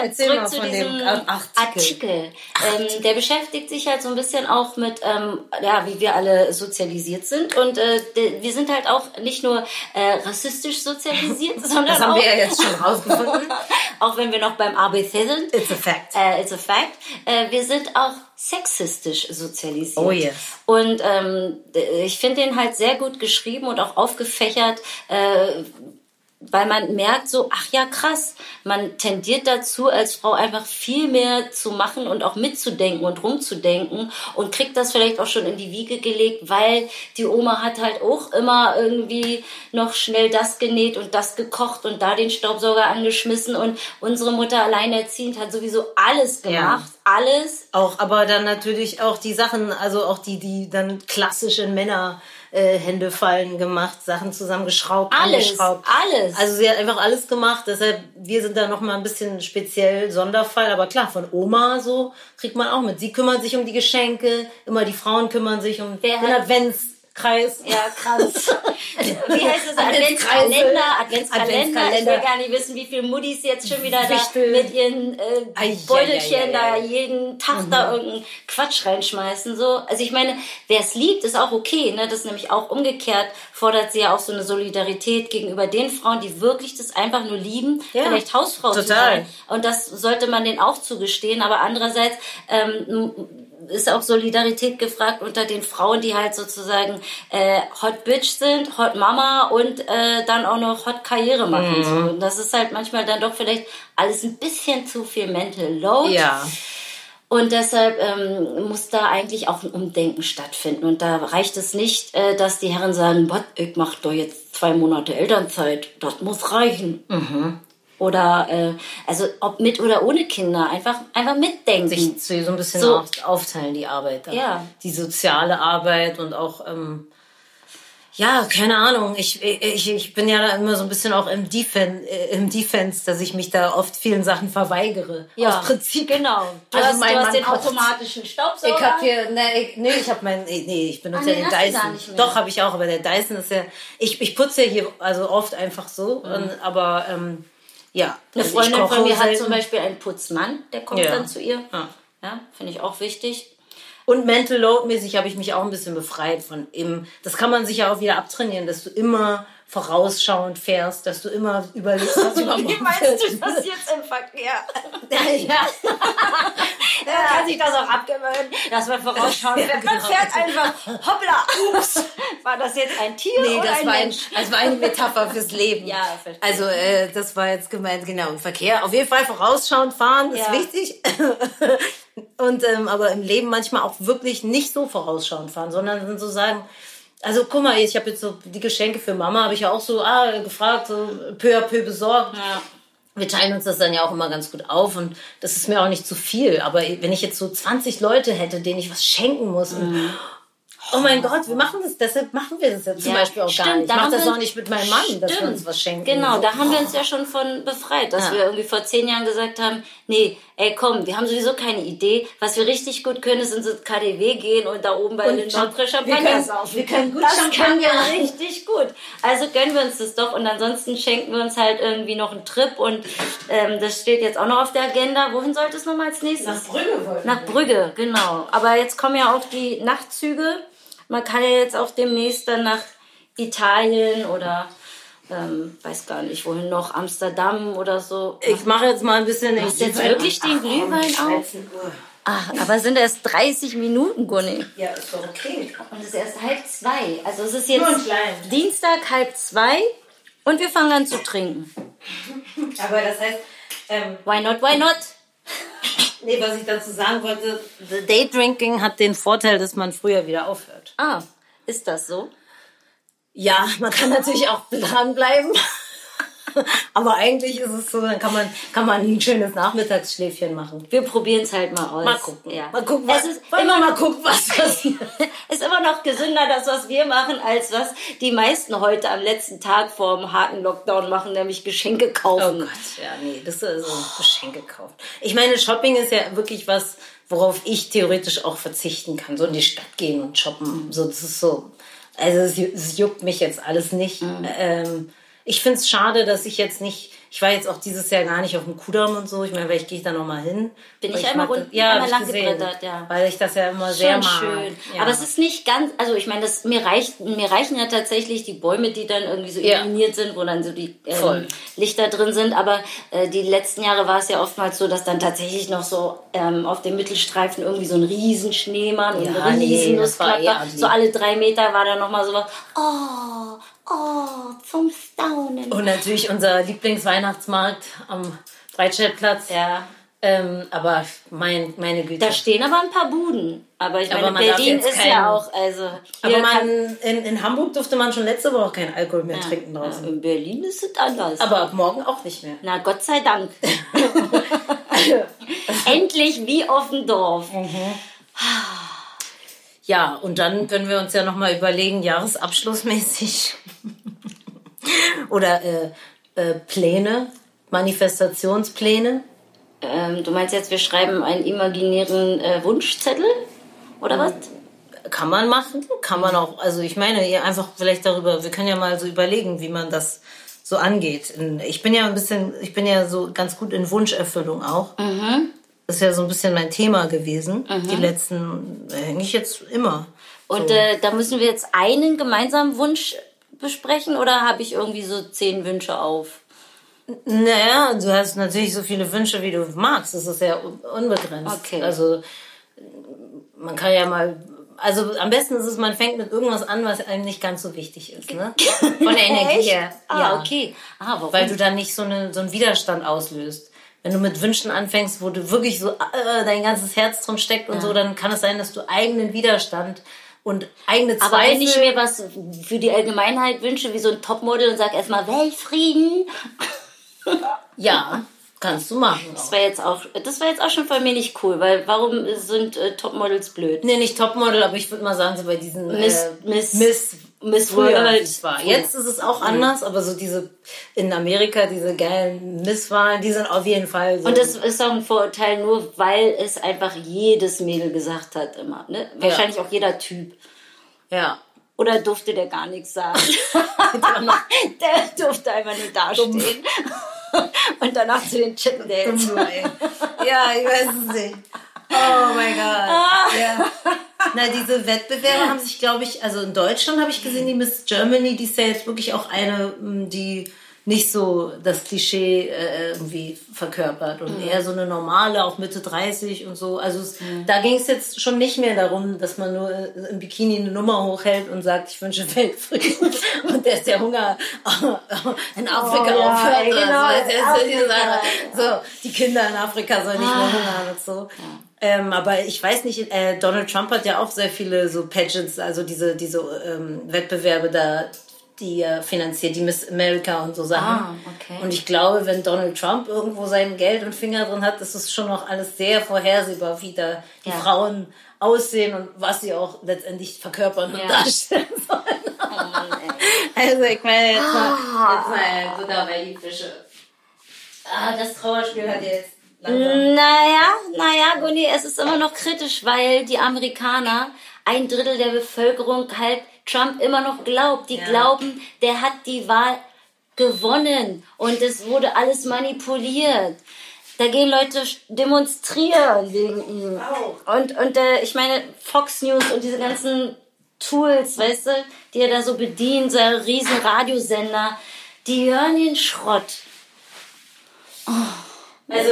erzähl zurück mal zu von diesem dem Artikel. Artikel. Ähm, der beschäftigt sich halt so ein bisschen auch mit, ähm, ja, wie wir alle sozialisiert sind. Und äh, wir sind halt auch nicht nur äh, rassistisch sozialisiert, sondern Das haben auch, wir ja jetzt schon rausgefunden. auch wenn wir noch beim ABC sind. It's a fact. Äh, it's a fact. Äh, wir sind auch sexistisch sozialisiert. Oh yes. Und ähm, ich finde den halt sehr gut geschrieben und auch aufgefächert, äh, weil man merkt so, ach ja, krass, man tendiert dazu, als Frau einfach viel mehr zu machen und auch mitzudenken und rumzudenken und kriegt das vielleicht auch schon in die Wiege gelegt, weil die Oma hat halt auch immer irgendwie noch schnell das genäht und das gekocht und da den Staubsauger angeschmissen und unsere Mutter alleinerziehend hat sowieso alles gemacht, ja. alles. Auch, aber dann natürlich auch die Sachen, also auch die, die dann klassischen Männer, äh, Hände fallen gemacht, Sachen zusammengeschraubt, alles, angeschraubt. Alles. Also sie hat einfach alles gemacht. Deshalb, wir sind da noch mal ein bisschen speziell Sonderfall. Aber klar, von Oma so kriegt man auch mit. Sie kümmert sich um die Geschenke, immer die Frauen kümmern sich um Wer den Advents. Kreis. Ja, krass. Wie heißt es? Adventskalender, Adventskalender. Ich will gar nicht wissen, wie viele Muddis jetzt schon wieder Wichtel. da mit ihren äh, Beutelchen da jeden Tag mhm. da irgendeinen Quatsch reinschmeißen. So. Also ich meine, wer es liebt, ist auch okay. Ne? Das ist nämlich auch umgekehrt, fordert sie ja auch so eine Solidarität gegenüber den Frauen, die wirklich das einfach nur lieben, ja. vielleicht Hausfrau Total. zu sein. Und das sollte man denen auch zugestehen. Aber andererseits ähm, ist auch Solidarität gefragt unter den Frauen, die halt sozusagen äh, Hot Bitch sind, Hot Mama und äh, dann auch noch Hot Karriere machen. Mhm. So. Und das ist halt manchmal dann doch vielleicht alles ein bisschen zu viel Mental Load. Ja. Und deshalb ähm, muss da eigentlich auch ein Umdenken stattfinden. Und da reicht es nicht, äh, dass die Herren sagen, ich mach doch jetzt zwei Monate Elternzeit. Das muss reichen. Mhm oder äh, also ob mit oder ohne Kinder einfach einfach mitdenken sich so ein bisschen so. aufteilen die Arbeit ja die soziale Arbeit und auch ähm, ja, keine Ahnung. Ich, ich, ich bin ja da immer so ein bisschen auch im Defense, äh, im Defense, dass ich mich da oft vielen Sachen verweigere. Ja, aus Prinzip. Genau. Du also hast, mein du hast den automatischen Staubsauger. Ich habe hier, ne, ich, nee, ich habe meinen, nee, ich benutze ah, ja den Dyson. Doch, habe ich auch, aber der Dyson ist ja, ich, ich putze ja hier also oft einfach so, mhm. und, aber ähm, ja. Eine also Freundin von mir hat zum Beispiel einen Putzmann, der kommt ja. dann zu ihr. Ja, ja finde ich auch wichtig. Und mental load mäßig habe ich mich auch ein bisschen befreit von eben. Das kann man sich ja auch wieder abtrainieren, dass du immer vorausschauend fährst, dass du immer überlegst, was du Wie meinst du das jetzt im Verkehr? ja, ja. kann sich das auch abgewöhnen, dass man vorausschauen fährt. Man genau. fährt einfach, hoppla, ups. War das jetzt ein Tier nee, oder das ein war Mensch? Ein, das war eine Metapher fürs Leben. Ja, verstehe. Also äh, das war jetzt gemeint, genau, im Verkehr. Auf jeden Fall vorausschauend fahren ist ja. wichtig. Und ähm, aber im Leben manchmal auch wirklich nicht so vorausschauend fahren, sondern so sagen, also guck mal, ich habe jetzt so die Geschenke für Mama, habe ich ja auch so ah, gefragt, so peu à peu besorgt. Ja. Wir teilen uns das dann ja auch immer ganz gut auf und das ist mir auch nicht zu viel. Aber wenn ich jetzt so 20 Leute hätte, denen ich was schenken muss und mhm. Oh mein Gott, wir machen das, deshalb machen wir das jetzt zum ja, Beispiel auch stimmt, gar nicht. Ich mache das auch nicht mit meinem Mann, stimmt. dass wir uns was schenken. Genau, so. da haben wir uns ja schon von befreit, dass ja. wir irgendwie vor zehn Jahren gesagt haben, nee, ey komm, wir haben sowieso keine Idee. Was wir richtig gut können, ist ins KDW gehen und da oben bei und den Champagner saufen. Wir können gut das können wir richtig gut. Also gönnen wir uns das doch und ansonsten schenken wir uns halt irgendwie noch einen Trip und ähm, das steht jetzt auch noch auf der Agenda. Wohin sollte es nochmal als nächstes? Nach Brügge wollten Nach Brügge, genau. Aber jetzt kommen ja auch die Nachtzüge man kann ja jetzt auch demnächst dann nach Italien oder ähm, weiß gar nicht wohin noch, Amsterdam oder so. Ich mache jetzt mal ein bisschen. Ich jetzt wirklich den Glühwein auf? Ach, aber sind erst 30 Minuten, Gunni. Ja, ist doch okay. Und es ist erst halb zwei. Also es ist jetzt Dienstag halb zwei und wir fangen an zu trinken. Aber das heißt, ähm, why not, why not? Nee, was ich dazu sagen wollte, the Daydrinking hat den Vorteil, dass man früher wieder aufhört. Ah, ist das so? Ja, man kann natürlich auch dranbleiben. Aber eigentlich ist es so, dann kann man, kann man ein schönes Nachmittagsschläfchen machen. Wir probieren es halt mal aus. Mal gucken. Ja. Mal gucken, was, es ist immer mal gucken, was passiert. ist immer noch gesünder, das, was wir machen, als was die meisten heute am letzten Tag vor dem harten Lockdown machen, nämlich Geschenke kaufen. Oh Gott, ja, nee, das ist so Geschenke kaufen. Ich meine, Shopping ist ja wirklich was, worauf ich theoretisch auch verzichten kann. So in die Stadt gehen und shoppen. So, das ist so. Also es, es juckt mich jetzt alles nicht. Mhm. Ähm, ich finde es schade, dass ich jetzt nicht Ich war jetzt auch dieses Jahr gar nicht auf dem Kudamm und so. Ich meine, vielleicht gehe ich da nochmal hin. Bin Weil ich einmal das- ja, einmal lang ich gesehen, gebrettert, ja. Weil ich das ja immer sehr Schon mag. schön. Ja. Aber es ist nicht ganz, also ich meine, das, mir, reicht, mir reichen ja tatsächlich die Bäume, die dann irgendwie so illuminiert sind, wo dann so die ähm. Lichter drin sind. Aber äh, die letzten Jahre war es ja oftmals so, dass dann tatsächlich noch so ähm, auf dem Mittelstreifen irgendwie so ein riesen Schneemann und ein nee, riesen das war Nussknacker. eher die- So alle drei Meter war dann nochmal so was, oh, oh, zum Staunen. Und natürlich unser Lieblingsweihnachtsmarkt am Breitscheidplatz. ja. Ähm, aber mein, meine Güte. Da stehen aber ein paar Buden. Aber ich Aber meine, Berlin ist keinen- ja auch, also. aber man, in, in Hamburg durfte man schon letzte Woche keinen Alkohol mehr trinken draußen. Ja, in Berlin ist es anders. Aber ab morgen auch nicht mehr. Na, Gott sei Dank. Endlich wie auf dem Dorf. Ja, und dann können wir uns ja nochmal überlegen, jahresabschlussmäßig oder äh, äh, Pläne, Manifestationspläne. Ähm, du meinst jetzt, wir schreiben einen imaginären äh, Wunschzettel? Oder was? Kann man machen, kann man auch, also ich meine, ihr einfach vielleicht darüber, wir können ja mal so überlegen, wie man das so angeht. Ich bin ja ein bisschen, ich bin ja so ganz gut in Wunscherfüllung auch. Das ist ja so ein bisschen mein Thema gewesen. Die letzten, äh, eigentlich jetzt immer. Und äh, da müssen wir jetzt einen gemeinsamen Wunsch besprechen oder habe ich irgendwie so zehn Wünsche auf? Naja, du hast natürlich so viele Wünsche, wie du magst. Das ist ja un- unbegrenzt. Okay. Also man kann ja mal. Also am besten ist es, man fängt mit irgendwas an, was einem nicht ganz so wichtig ist, ne? Von der Energie her. Ah, okay. Ah, warum? Weil du dann nicht so, eine, so einen Widerstand auslöst. Wenn du mit Wünschen anfängst, wo du wirklich so äh, dein ganzes Herz drin steckt und so, dann kann es sein, dass du eigenen Widerstand und eigene Zweifel... aber wenn ich mir was für die Allgemeinheit wünsche, wie so ein Topmodel und sag erstmal Weltfrieden, ja, kannst du machen. Auch. das war jetzt auch, das war jetzt auch schon von mir nicht cool, weil warum sind äh, Topmodels blöd? Nee, nicht Topmodel, aber ich würde mal sagen, so bei diesen Miss- äh, Miss- Miss, Miss World. war. Jetzt ist es auch anders, aber so diese in Amerika, diese geilen Misswahlen, die sind auf jeden Fall so. Und das ist auch ein Vorurteil nur, weil es einfach jedes Mädel gesagt hat immer. Ne? Wahrscheinlich auch jeder Typ. ja. Oder durfte der gar nichts sagen? der durfte einfach nur dastehen. Und danach zu den Chicken Dates. ja, ich weiß es nicht. Oh mein Gott. Ja. Na, diese Wettbewerbe haben sich, glaube ich, also in Deutschland habe ich gesehen, die Miss Germany, die ist ja jetzt wirklich auch eine, die nicht so das Klischee äh, irgendwie verkörpert und eher so eine normale, auch Mitte 30 und so. Also es, da ging es jetzt schon nicht mehr darum, dass man nur äh, im Bikini eine Nummer hochhält und sagt, ich wünsche Weltfrieden und dass der Hunger in Afrika Oh ja, aufhört. ey, genau, so. Das ist so diese Afrika. So, die Kinder in Afrika sollen nicht mehr hungern und so. Ähm, aber ich weiß nicht, äh, Donald Trump hat ja auch sehr viele so Pageants, also diese, diese ähm, Wettbewerbe da, die er finanziert, die Miss America und so Sachen. Ah, okay. Und ich glaube, wenn Donald Trump irgendwo sein Geld und Finger drin hat, ist es schon noch alles sehr vorhersehbar, wie da die Ja. Frauen aussehen und was sie auch letztendlich verkörpern und Ja. darstellen sollen. also ich meine, jetzt mal, jetzt mal Butter bei die Fische. Ah, das Trauerspiel hat jetzt langsam. Naja, naja, Gunni, es ist immer noch kritisch, weil die Amerikaner, ein Drittel der Bevölkerung halt Trump immer noch glaubt. Die Ja. glauben, der hat die Wahl gewonnen und es wurde alles manipuliert. Da gehen Leute demonstrieren wegen ihm. Und, und äh, ich meine, Fox News und diese ganzen Tools, weißt du, die er da so bedient, so riesen Radiosender, die hören den Schrott. Also,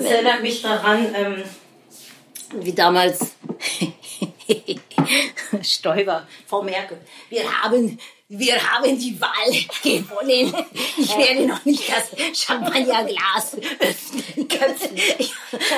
das erinnert mich daran, ähm, wie damals Stoiber, Frau Merkel. Wir haben, wir haben die Wahl gewonnen. Ich werde noch nicht das Champagnerglas öffnen können.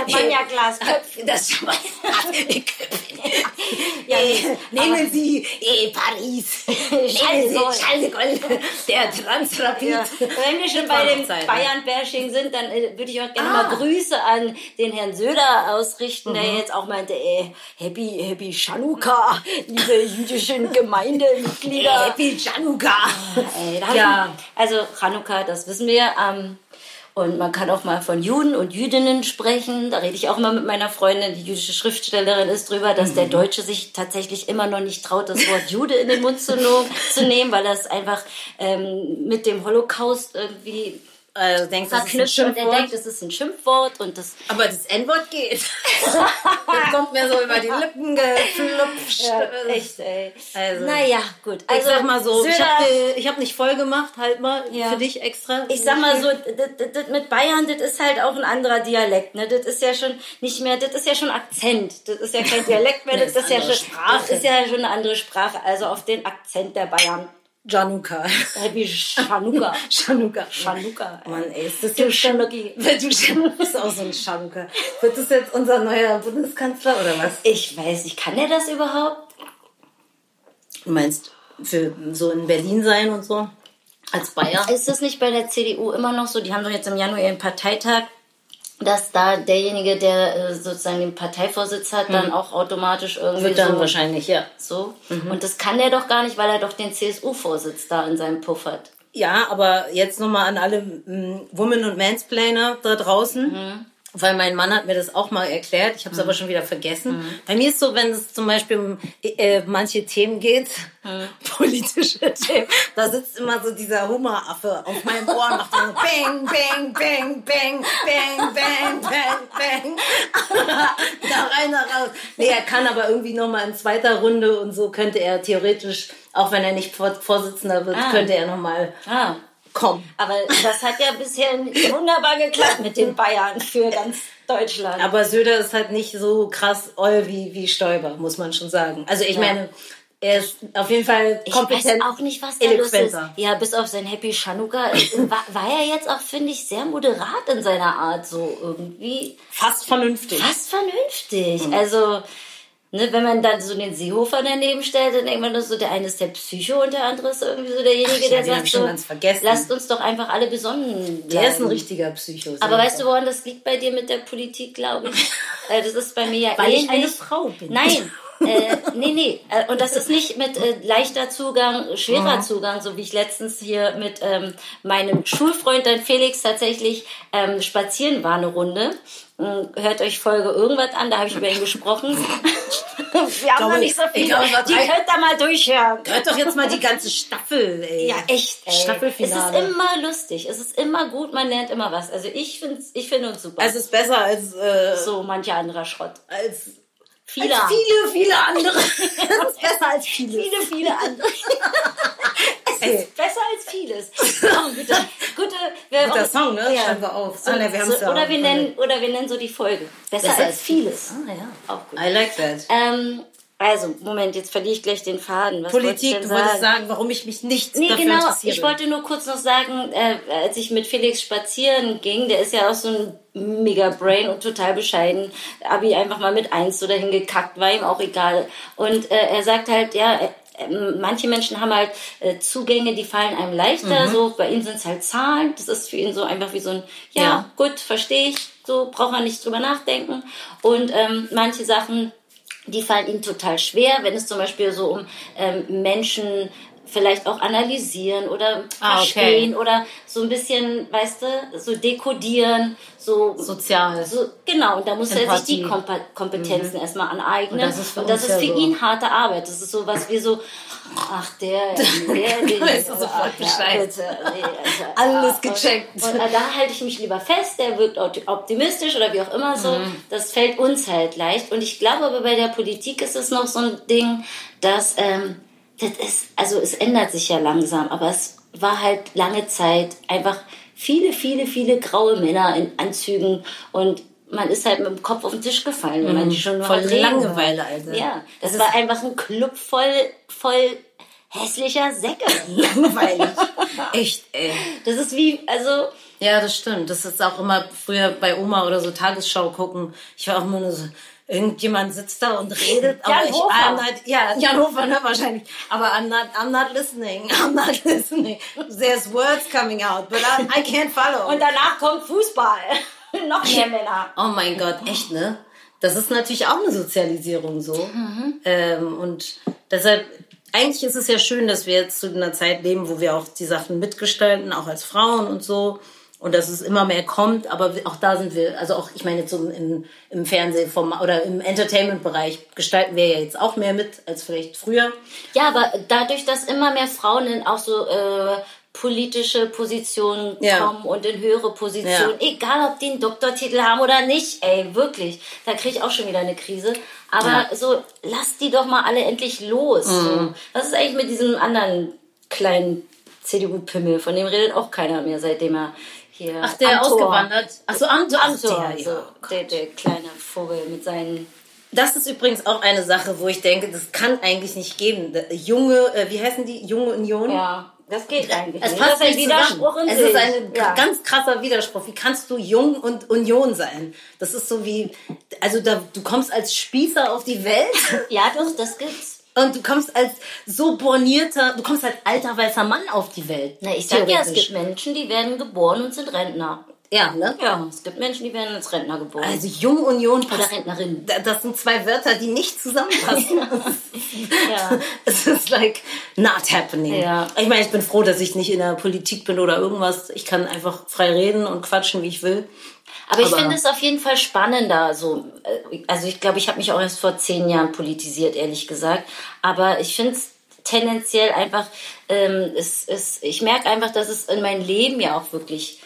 Champagnerglas köpfen. Das Champagnerglas köpfen. äh, nehmen Sie äh, Paris. Charles Charles de Gaulle, der Transrapid. Ja. Wenn wir schon bei dem ne? Bayern-Bashing sind, dann äh, würde ich auch gerne Ah. mal Grüße an den Herrn Söder ausrichten, Mhm. der jetzt auch meinte, äh, Happy, Happy Chanukka, liebe jüdischen Gemeindemitglieder. Happy Chanukka. Ja. ich, also Chanukka, das wissen wir. Ähm, und man kann auch mal von Juden und Jüdinnen sprechen. Da rede ich auch immer mit meiner Freundin, die jüdische Schriftstellerin ist, drüber, dass Mhm. der Deutsche sich tatsächlich immer noch nicht traut, das Wort Jude in den Mund zu nehmen, weil das einfach ähm, mit dem Holocaust irgendwie äh, denkt, das ist ein verknüpft und er Schimpfwort. denkt, es ist ein Schimpfwort und das Aber das N-Wort geht. das kommt mir so über die Lippen geflupft. echt, ey. Also. naja, gut. ich Also, sag mal so, ich Söder- habe ich hab nicht voll gemacht, halt mal Ja. für dich extra. ich sag mal so, das, das, das mit Bayern, das ist halt auch ein anderer Dialekt, ne? Das ist ja schon nicht mehr, das ist ja schon Akzent. Das ist ja kein Dialekt mehr, das, Das ist ja andere schon, Sprache. das ist ja schon eine andere Sprache. Also auf den Akzent der Bayern. Januka. Äh, Wie Schanuka. Shanuka. Schanuka. Mann, ey, ist das jetzt Schanuki. Du bist auch so ein Shanuka. Wird das jetzt unser neuer Bundeskanzler oder was? Ich weiß nicht, kann er das überhaupt? Du meinst für so in Berlin sein und so? Als Bayer? Ist das nicht bei der CDU immer noch so? Die haben doch jetzt im Januar ihren Parteitag, dass da derjenige, der äh, sozusagen den Parteivorsitz hat, dann auch automatisch irgendwie. Wird dann so, wahrscheinlich, ja. so. Und das kann der doch gar nicht, weil er doch den CSU-Vorsitz da in seinem Puff hat. Ja, aber jetzt nochmal an alle mm, Women- und Mansplainer da draußen. Weil mein Mann hat mir das auch mal erklärt. Ich habe es aber schon wieder vergessen. Bei mir ist so, wenn es zum Beispiel um äh, manche Themen geht, politische Themen, da sitzt immer so dieser Hummeraffe auf meinem Ohr und macht dann so bang, bang, bang, bang, bang, bang, bang, bang. da rein, da raus. Nee, er kann aber irgendwie nochmal in zweiter Runde und so könnte er theoretisch, auch wenn er nicht Vor- Vorsitzender wird, Ah. könnte er nochmal Ah. Kommen. Aber das hat ja bisher wunderbar geklappt mit den Bayern für ganz Deutschland. Aber Söder ist halt nicht so krass oll wie, wie Stoiber, muss man schon sagen. Also ich Ja. meine, er ist auf jeden Fall Ich kompetent. weiß auch nicht, was da los ist. Ja, bis auf sein Happy Chanukka war, war er jetzt auch, finde ich, sehr moderat in seiner Art. So irgendwie Fast vernünftig. fast vernünftig. Mhm. Also, ne, wenn man dann so den Seehofer daneben stellt, dann denkt man so, der eine ist der Psycho und der andere ist irgendwie so derjenige, Ach ja, der sagt ich so, lasst uns doch einfach alle besonnen bleiben. Der ist ein richtiger Psycho. Aber weißt du, woran das liegt bei dir mit der Politik, glaube ich? Äh, das ist bei mir ja Weil ich ähnlich. eine Frau bin. Nein. äh, nee, nee. Äh, und das ist nicht mit äh, leichter Zugang, schwerer Mhm. Zugang, so wie ich letztens hier mit ähm, meinem Schulfreund, dann Felix, tatsächlich ähm, spazieren war eine Runde. Ähm, Hört euch Folge irgendwas an, da habe ich über ihn gesprochen. Wir haben glaube, noch nicht so viel. glaube, Die drei- könnt ihr mal durchhören. Hört doch jetzt mal die ganze Staffel, ey. Ja, echt. Ey. Staffelfinale. Es ist immer lustig. Es ist immer gut. Man lernt immer was. Also ich finde ich finde uns super. Es ist besser als, äh, so mancher anderer Schrott. als, Viele. als viele, viele andere. Es ist besser als viele. Viele, viele andere. Ey. ist besser als vieles. Oh, gute, gute, wir Guter Song, ne? Ja. Schreiben wir auf. So, ne, wir haben's so, ja oder, auch. wir nennen, oder wir nennen so die Folge. Besser, Besser als vieles. Ah, ja. Auch gut. I like that. Ähm, also, Moment, jetzt verliere ich gleich den Faden. Was Politik, wollte du wolltest sagen? warum ich mich nicht Nee, dafür genau. interessiere. Ich wollte nur kurz noch sagen, äh, als ich mit Felix spazieren ging, der ist ja auch so ein mega Brain und total bescheiden. Abi einfach mal mit eins so dahin gekackt, war ihm auch egal. Und äh, er sagt halt, ja, manche Menschen haben halt äh, Zugänge, die fallen einem leichter. Mhm. So bei ihm sind es halt Zahlen. Das ist für ihn so einfach wie so ein, ja, Ja. gut, verstehe ich. So braucht man nicht drüber nachdenken. Und ähm, manche Sachen die fallen ihnen total schwer, wenn es zum Beispiel so um ähm, Menschen vielleicht auch analysieren oder Ah, okay. verstehen oder so ein bisschen, weißt du, so dekodieren, so Sozial. so, genau, und da muss er sich die. Kompa Kompetenzen erstmal aneignen. Und das ist für Und das ist ja für so. ihn harte Arbeit. Das ist so was wie so, ach, der, der, der, sofort Bescheid. nee, also, Alles gecheckt. Und, und da halte ich mich lieber fest, der wirkt opti- optimistisch oder wie auch immer so. Mhm. Das fällt uns halt leicht. Und ich glaube aber bei der Politik ist es noch so ein Ding, dass, ähm, das ist, also es ändert sich ja langsam, aber es war halt lange Zeit einfach viele, viele, viele graue Männer in Anzügen und man ist halt mit dem Kopf auf den Tisch gefallen, wenn man die schon Mhm. Voll Langeweile. Alter. Ja, das, Das war einfach ein Club voll, voll hässlicher Säcke. Langweilig. Echt, ey. Das ist wie, also, Ja, das stimmt. Das ist auch immer früher bei Oma oder so Tagesschau gucken. Ich war auch immer nur so, irgendjemand sitzt da und redet. Jan aber ich, Hofer. Not, ja, Jan Hofer, ne, wahrscheinlich. Aber I'm not, I'm not listening. I'm not listening. There's words coming out, but I, I can't follow. und danach kommt Fußball. Noch mehr Männer. Oh mein Gott, echt, ne? Das ist natürlich auch eine Sozialisierung so. Ähm, und deshalb, eigentlich ist es ja schön, dass wir jetzt zu einer Zeit leben, wo wir auch die Sachen mitgestalten, auch als Frauen und so. Und dass es immer mehr kommt, aber auch da sind wir, also auch, ich meine jetzt so im, im Fernsehformat oder im Entertainment-Bereich gestalten wir ja jetzt auch mehr mit als vielleicht früher. Ja, aber dadurch, dass immer mehr Frauen in auch so äh, politische Positionen Ja. kommen und in höhere Positionen, Ja. egal ob die einen Doktortitel haben oder nicht, ey, wirklich. Da kriege ich auch schon wieder eine Krise. Aber Ja. Mhm. so, lasst die doch mal alle endlich los. So. Was ist eigentlich mit diesem anderen kleinen CDU-Pimmel? Von dem redet auch keiner mehr, seitdem er hier. Ach, der am Tor- ausgewandert. Ach so, am, am am Tor, Tor, ja. so, der, der kleine Vogel mit seinen. Das ist übrigens auch eine Sache, wo ich denke, das kann eigentlich nicht geben. Der Junge, äh, wie heißen die? Junge Union? Ja, das geht eigentlich Es nicht. passt das ist ein Widerspruch in Es ist ein ja. ganz krasser Widerspruch. Wie kannst du Jung und Union sein? Das ist so wie, also da, du kommst als Spießer auf die Welt Ja, doch, das gibt's. Und du kommst als so bornierter, du kommst als alter weißer Mann auf die Welt. Na, ich sag ja, es gibt Menschen, die werden geboren und sind Rentner. Ja, ne? Ja, es gibt Menschen, die werden als Rentner geboren. Also Jung Union Oder Rentnerin. Da- Das sind zwei Wörter, die nicht zusammenpassen. Ja. Es ist like not happening. Ja. Ich meine, ich bin froh, dass ich nicht in der Politik bin oder irgendwas. Ich kann einfach frei reden und quatschen, wie ich will. Aber ich finde es auf jeden Fall spannender. So, äh, also ich glaube, ich habe mich auch erst vor zehn Jahren politisiert, ehrlich gesagt. Aber ich finde es tendenziell einfach, ähm, es, es, ich merke einfach, dass es in mein Leben ja auch wirklich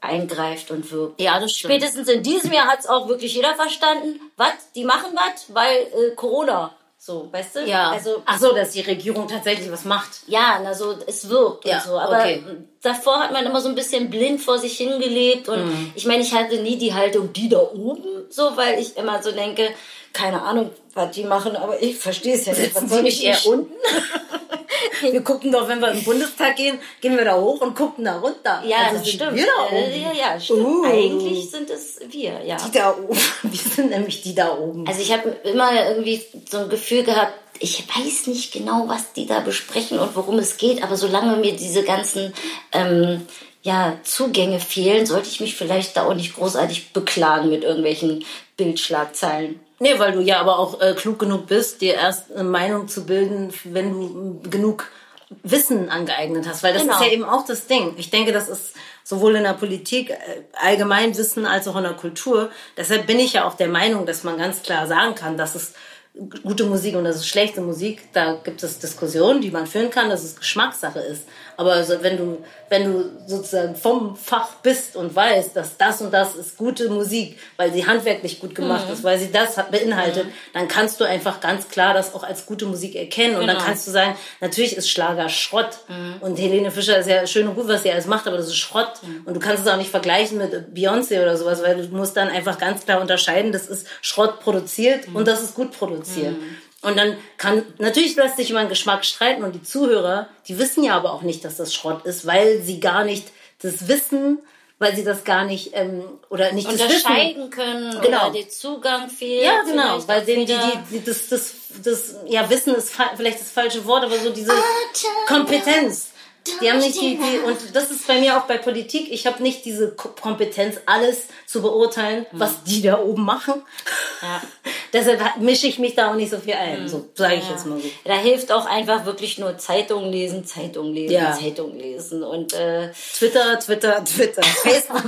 eingreift und wirkt. Ja, das stimmt. Spätestens in diesem Jahr hat es auch wirklich jeder verstanden. Was? Die machen was? Weil äh, Corona. So, weißt du? Ja. Also, Ach so, dass die Regierung tatsächlich was macht. ja, also es wirkt Ja, und so. Aber okay. davor hat man immer so ein bisschen blind vor sich hingelebt. Und Mhm. ich meine, ich hatte nie die Haltung, die da oben, so, weil ich immer so denke, keine Ahnung, was die machen, aber ich verstehe es ja nicht. Was soll ich eher unten? wir gucken doch, wenn wir im Bundestag gehen, gehen wir da hoch und gucken da runter. Ja, Also das stimmt. Wir da Äh, oben. Ja, ja, stimmt. Uh. Eigentlich sind es wir, ja. Die da oben. Wir sind nämlich die da oben. Also ich habe immer irgendwie so ein Gefühl gehabt, ich weiß nicht genau, was die da besprechen und worum es geht, aber solange mir diese ganzen ähm, ja, Zugänge fehlen, sollte ich mich vielleicht da auch nicht großartig beklagen mit irgendwelchen Bildschlagzeilen. Nee, weil du ja aber auch äh, klug genug bist, dir erst eine Meinung zu bilden, wenn du äh, genug Wissen angeeignet hast. Weil das Genau. ist ja eben auch das Ding. Ich denke, das ist sowohl in der Politik, äh, Allgemeinwissen als auch in der Kultur. Deshalb bin ich ja auch der Meinung, dass man ganz klar sagen kann, dass es gute Musik und das ist schlechte Musik. Da gibt es Diskussionen, die man führen kann, dass es Geschmackssache ist. Aber also wenn du, wenn du sozusagen vom Fach bist und weißt, dass das und das ist gute Musik, weil sie handwerklich gut gemacht Mhm. ist, weil sie das beinhaltet, dann kannst du einfach ganz klar das auch als gute Musik erkennen. Und dann Genau. kannst du sagen, natürlich ist Schlager Schrott. Mhm. Und Helene Fischer ist ja schön und gut, was sie alles macht, aber das ist Schrott. Mhm. Und du kannst es auch nicht vergleichen mit Beyoncé oder sowas, weil du musst dann einfach ganz klar unterscheiden, das ist Schrott produziert Mhm. und das ist gut produziert. Und dann kann, natürlich lässt sich über den Geschmack streiten und die Zuhörer, die wissen ja aber auch nicht, dass das Schrott ist, weil sie gar nicht das wissen, weil sie das gar nicht, ähm, oder nicht. Unterscheiden können Genau. oder der Zugang fehlt. Ja, genau, weil denen die, die, die das, das, das, ja, Wissen ist vielleicht das falsche Wort, aber so diese Kompetenz. Die haben nicht die, die, und das ist bei mir auch bei Politik, ich habe nicht diese Ko- Kompetenz, alles zu beurteilen, was die da oben machen. Ja. Deshalb ha- mische ich mich da auch nicht so viel ein, so sage ich jetzt mal so. Da hilft auch einfach wirklich nur Zeitung lesen, Zeitung lesen, Ja. Zeitung lesen. Und äh, Twitter, Twitter, Twitter, Facebook.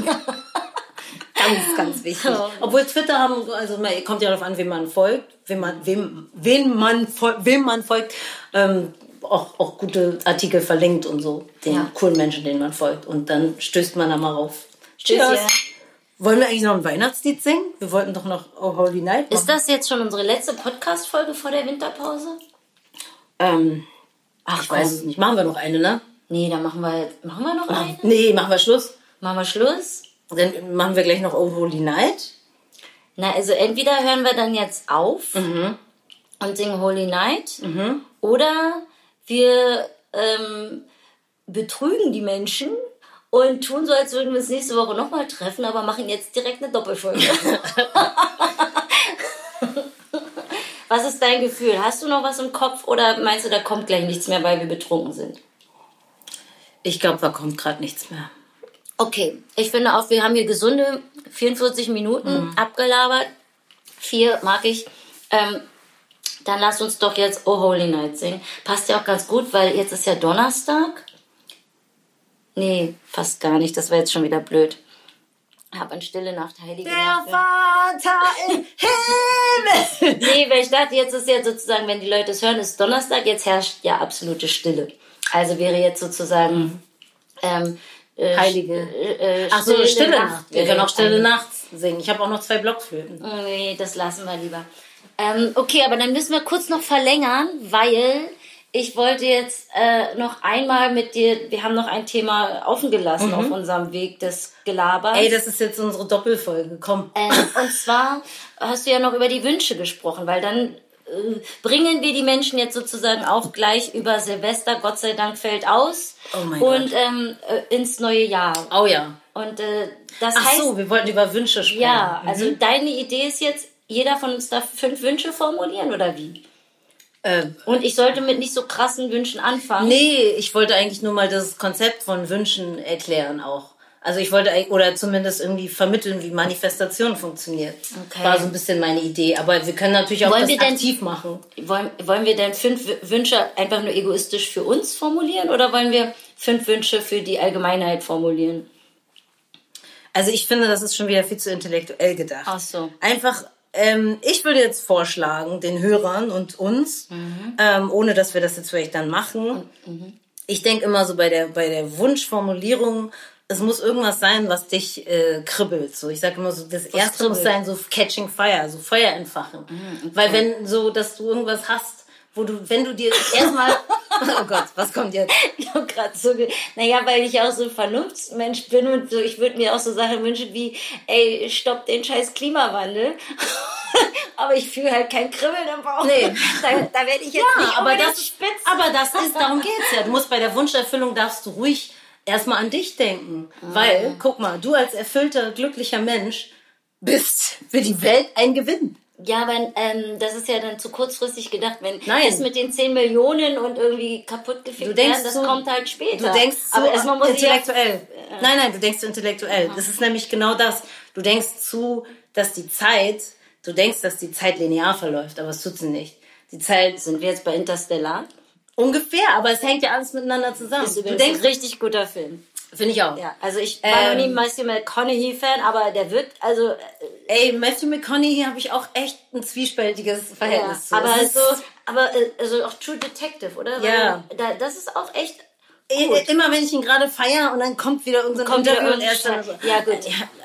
ganz, ganz wichtig. Obwohl Twitter haben, also man kommt ja darauf an, wem man folgt, wem man, wem, wen man, wem man folgt, ähm, auch, auch gute Artikel verlinkt und so, den Ja. coolen Menschen, denen man folgt. Und dann stößt man da mal rauf. Tschüss. Wollen wir eigentlich noch ein Weihnachtslied singen? Wir wollten doch noch Oh Holy Night machen. Ist das jetzt schon unsere letzte Podcast-Folge vor der Winterpause? ähm, Ach, ich weiß es nicht. Machen wir noch eine, ne? Nee, dann machen wir, jetzt- machen wir noch eine? Nee, machen wir Schluss. Machen wir Schluss? Dann machen wir gleich noch Oh Holy Night. Na, also entweder hören wir dann jetzt auf Mhm. und singen Holy Night oder wir ähm, betrügen die Menschen und tun so, als würden wir uns nächste Woche nochmal treffen, aber machen jetzt direkt eine Doppelfolge. was ist dein Gefühl? Hast du noch was im Kopf oder meinst du, da kommt gleich nichts mehr, weil wir betrunken sind? Ich glaube, da kommt gerade nichts mehr. Okay, ich finde auch, wir haben hier gesunde 44 Minuten abgelabert. Vier mag ich. Ähm, dann lass uns doch jetzt Oh Holy Night singen. Passt ja auch ganz gut, weil jetzt ist ja Donnerstag. Nee, fast gar nicht. Das wäre jetzt schon wieder blöd. Hab an Stille Nacht, Heilige Nacht. ja. Vater im Himmel. Nee, weil ich dachte, jetzt ist ja sozusagen, wenn die Leute es hören, ist Donnerstag, jetzt herrscht ja absolute Stille. Also wäre jetzt sozusagen Ähm, äh, Heilige. Äh, äh, Ach so, Stille Nacht. Wir äh, können auch Stille Nacht singen. Ich habe auch noch zwei Blockflöten. Oh, Nee, das lassen wir lieber. Ähm, okay, aber dann müssen wir kurz noch verlängern, weil ich wollte jetzt äh, noch einmal mit dir, wir haben noch ein Thema offen gelassen auf unserem Weg des Gelabers. Ey, das ist jetzt unsere Doppelfolge. Komm. Ähm, und zwar hast du ja noch über die Wünsche gesprochen, weil dann äh, bringen wir die Menschen jetzt sozusagen auch gleich über Silvester, Gott sei Dank fällt aus, Oh und ähm, äh, ins neue Jahr. Oh ja. Und äh, das Ach heißt, so, wir wollten über Wünsche sprechen. ja, also deine Idee ist jetzt, jeder von uns darf fünf Wünsche formulieren oder wie? Ähm, Und ich sollte mit nicht so krassen Wünschen anfangen. nee, ich wollte eigentlich nur mal das Konzept von Wünschen erklären auch. Also ich wollte eigentlich- oder zumindest irgendwie vermitteln, wie Manifestation funktioniert. Okay. War so ein bisschen meine Idee. Aber wir können natürlich auch Wollen das wir denn- aktiv machen. Wollen, wollen wir denn fünf Wünsche einfach nur egoistisch für uns formulieren oder wollen wir fünf Wünsche für die Allgemeinheit formulieren? Also ich finde, das ist schon wieder viel zu intellektuell gedacht. Ach so. Einfach, ähm, ich würde jetzt vorschlagen, den Hörern und uns, Mhm. ähm, ohne dass wir das jetzt vielleicht dann machen. Ich denke immer so bei der, bei der Wunschformulierung, es muss irgendwas sein, was dich äh, kribbelt. So, ich sage immer so, das erste muss kribbelt? Mhm, sein, so Catching Fire, so Feuer entfachen. Weil wenn so, dass du irgendwas hast, wo du, wenn du dir erstmal, oh Gott, was kommt jetzt? Ich habe gerade so, ge naja, weil ich auch so ein Vernunftsmensch bin und so, ich würde mir auch so Sachen wünschen wie, ey, stopp den scheiß Klimawandel. aber ich fühle halt kein Kribbeln im Bauch. Nee. Da, da werde ich jetzt nicht aber das, spitz. aber das ist, darum geht's ja. Du musst bei der Wunscherfüllung darfst du ruhig erstmal an dich denken. Weil, guck mal, du als erfüllter, glücklicher Mensch bist für die Welt ein Gewinn. Ja, aber ähm, das ist ja dann zu kurzfristig gedacht, wenn Nein. das mit den 10 Millionen und irgendwie kaputt gefickt Du denkst werden, das so- kommt halt später. Du denkst so aber erstmal muss ich ja, intellektuell. Nein, nein, du denkst so intellektuell. Das ist nämlich genau das. Du denkst zu, dass die Zeit, du denkst, dass die Zeit linear verläuft, aber es tut sie nicht. Die Zeit sind wir jetzt bei Interstellar? ungefähr, aber es hängt ja alles miteinander zusammen. Ist Du denkst, ein richtig guter Film. Finde ich auch. Ja, also ich war noch Ähm, nie Matthew McConaughey-Fan, aber der wirkt, also, äh, Ey, Matthew McConaughey habe ich auch echt ein zwiespältiges ja, Verhältnis zu. aber so, aber äh, also auch True Detective, oder? Ja. Weil Da, das ist auch echt gut. Immer wenn ich ihn gerade feier und dann kommt wieder irgendein Kommt Interview und er ist dann so, Ja gut,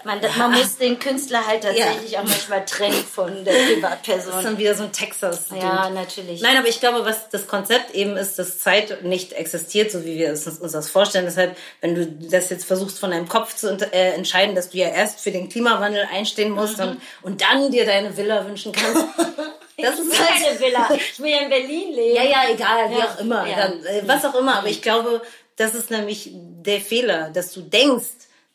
man, man muss den Künstler halt tatsächlich auch manchmal trennen von der Das ist Privatperson. dann wieder so ein Texas. Ja, natürlich. Nein, aber ich glaube, was das Konzept eben ist, dass Zeit nicht existiert, so wie wir es uns das vorstellen. Deshalb, wenn du das jetzt versuchst von deinem Kopf zu äh, entscheiden, dass du ja erst für den Klimawandel einstehen musst Mhm. und, und dann dir deine Villa wünschen kannst. Das ich ist will halt keine Villa. Ich will ja in Berlin leben. Ja, ja, egal, wie Ja. auch immer. Ja. Dann, äh, was auch immer. Aber ich glaube, das ist nämlich der Fehler, dass du denkst,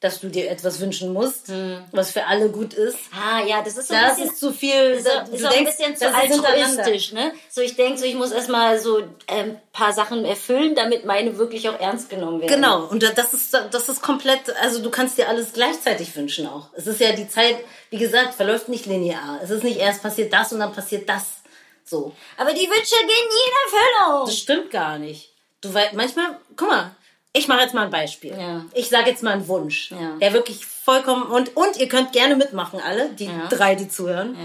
dass du dir etwas wünschen musst, was für alle gut ist. Ah, ja, das ist so ein Das bisschen... ist zu viel. ist auch, du ist auch ein bisschen zu altruistisch, ne? So, ich denke so, ich muss erstmal so ein paar Sachen erfüllen, damit meine wirklich auch ernst genommen werden. Genau, und da- das ist, das ist komplett, also du kannst dir alles gleichzeitig wünschen auch. Es ist ja die Zeit, wie gesagt, verläuft nicht linear. Es ist nicht erst passiert das und dann passiert das. So. Aber die Wünsche gehen nie in Erfüllung. Das stimmt gar nicht. Du weißt, manchmal, guck mal, ich mache jetzt mal ein Beispiel. Ja. Ich sage jetzt mal einen Wunsch, Ja. der wirklich vollkommen und und ihr könnt gerne mitmachen alle, die Ja. drei, die zuhören.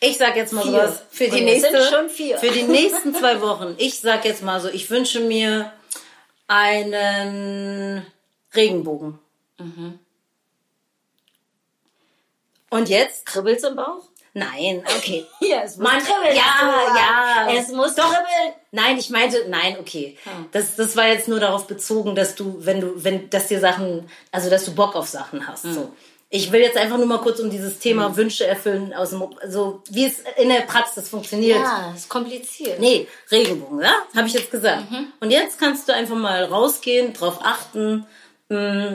Ich sage jetzt mal Vier. sowas für die Und sind nächste schon vier. für die nächsten zwei Wochen. Ich sage jetzt mal so, ich wünsche mir einen Regenbogen. Mhm. Und jetzt? Kribbelt's im Bauch? Nein, okay. Ja, es muss Man, kribbeln. ja, ja. Es muss Doch. kribbeln. Nein, ich meinte, nein, okay. Hm. Das, das war jetzt nur darauf bezogen, dass du, wenn du, wenn, dass dir Sachen, also dass du Bock auf Sachen hast. Hm. So. Ich will jetzt einfach nur mal kurz um dieses Thema Wünsche erfüllen aus dem, also wie es in der Praxis funktioniert. Ja, ist kompliziert. Nee, Regenbogen, ja? Habe ich jetzt gesagt. Mhm. Und jetzt kannst du einfach mal rausgehen, drauf achten. Mm,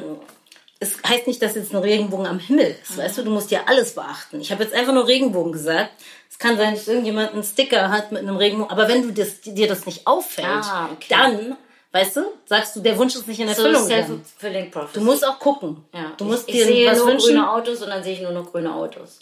Es heißt nicht, dass jetzt ein Regenbogen am Himmel ist, weißt du? Du musst ja alles beachten. Ich habe jetzt einfach nur Regenbogen gesagt. Es kann sein, dass irgendjemand einen Sticker hat mit einem Regenbogen. Aber wenn du das, dir das nicht auffällt, Ah, okay. dann, weißt du, sagst du, der Wunsch ist nicht in So Erfüllung prophecy. Du musst auch gucken. ja. Du musst ich, dir ich sehe nur wünschen. grüne Autos und dann sehe ich nur noch grüne Autos.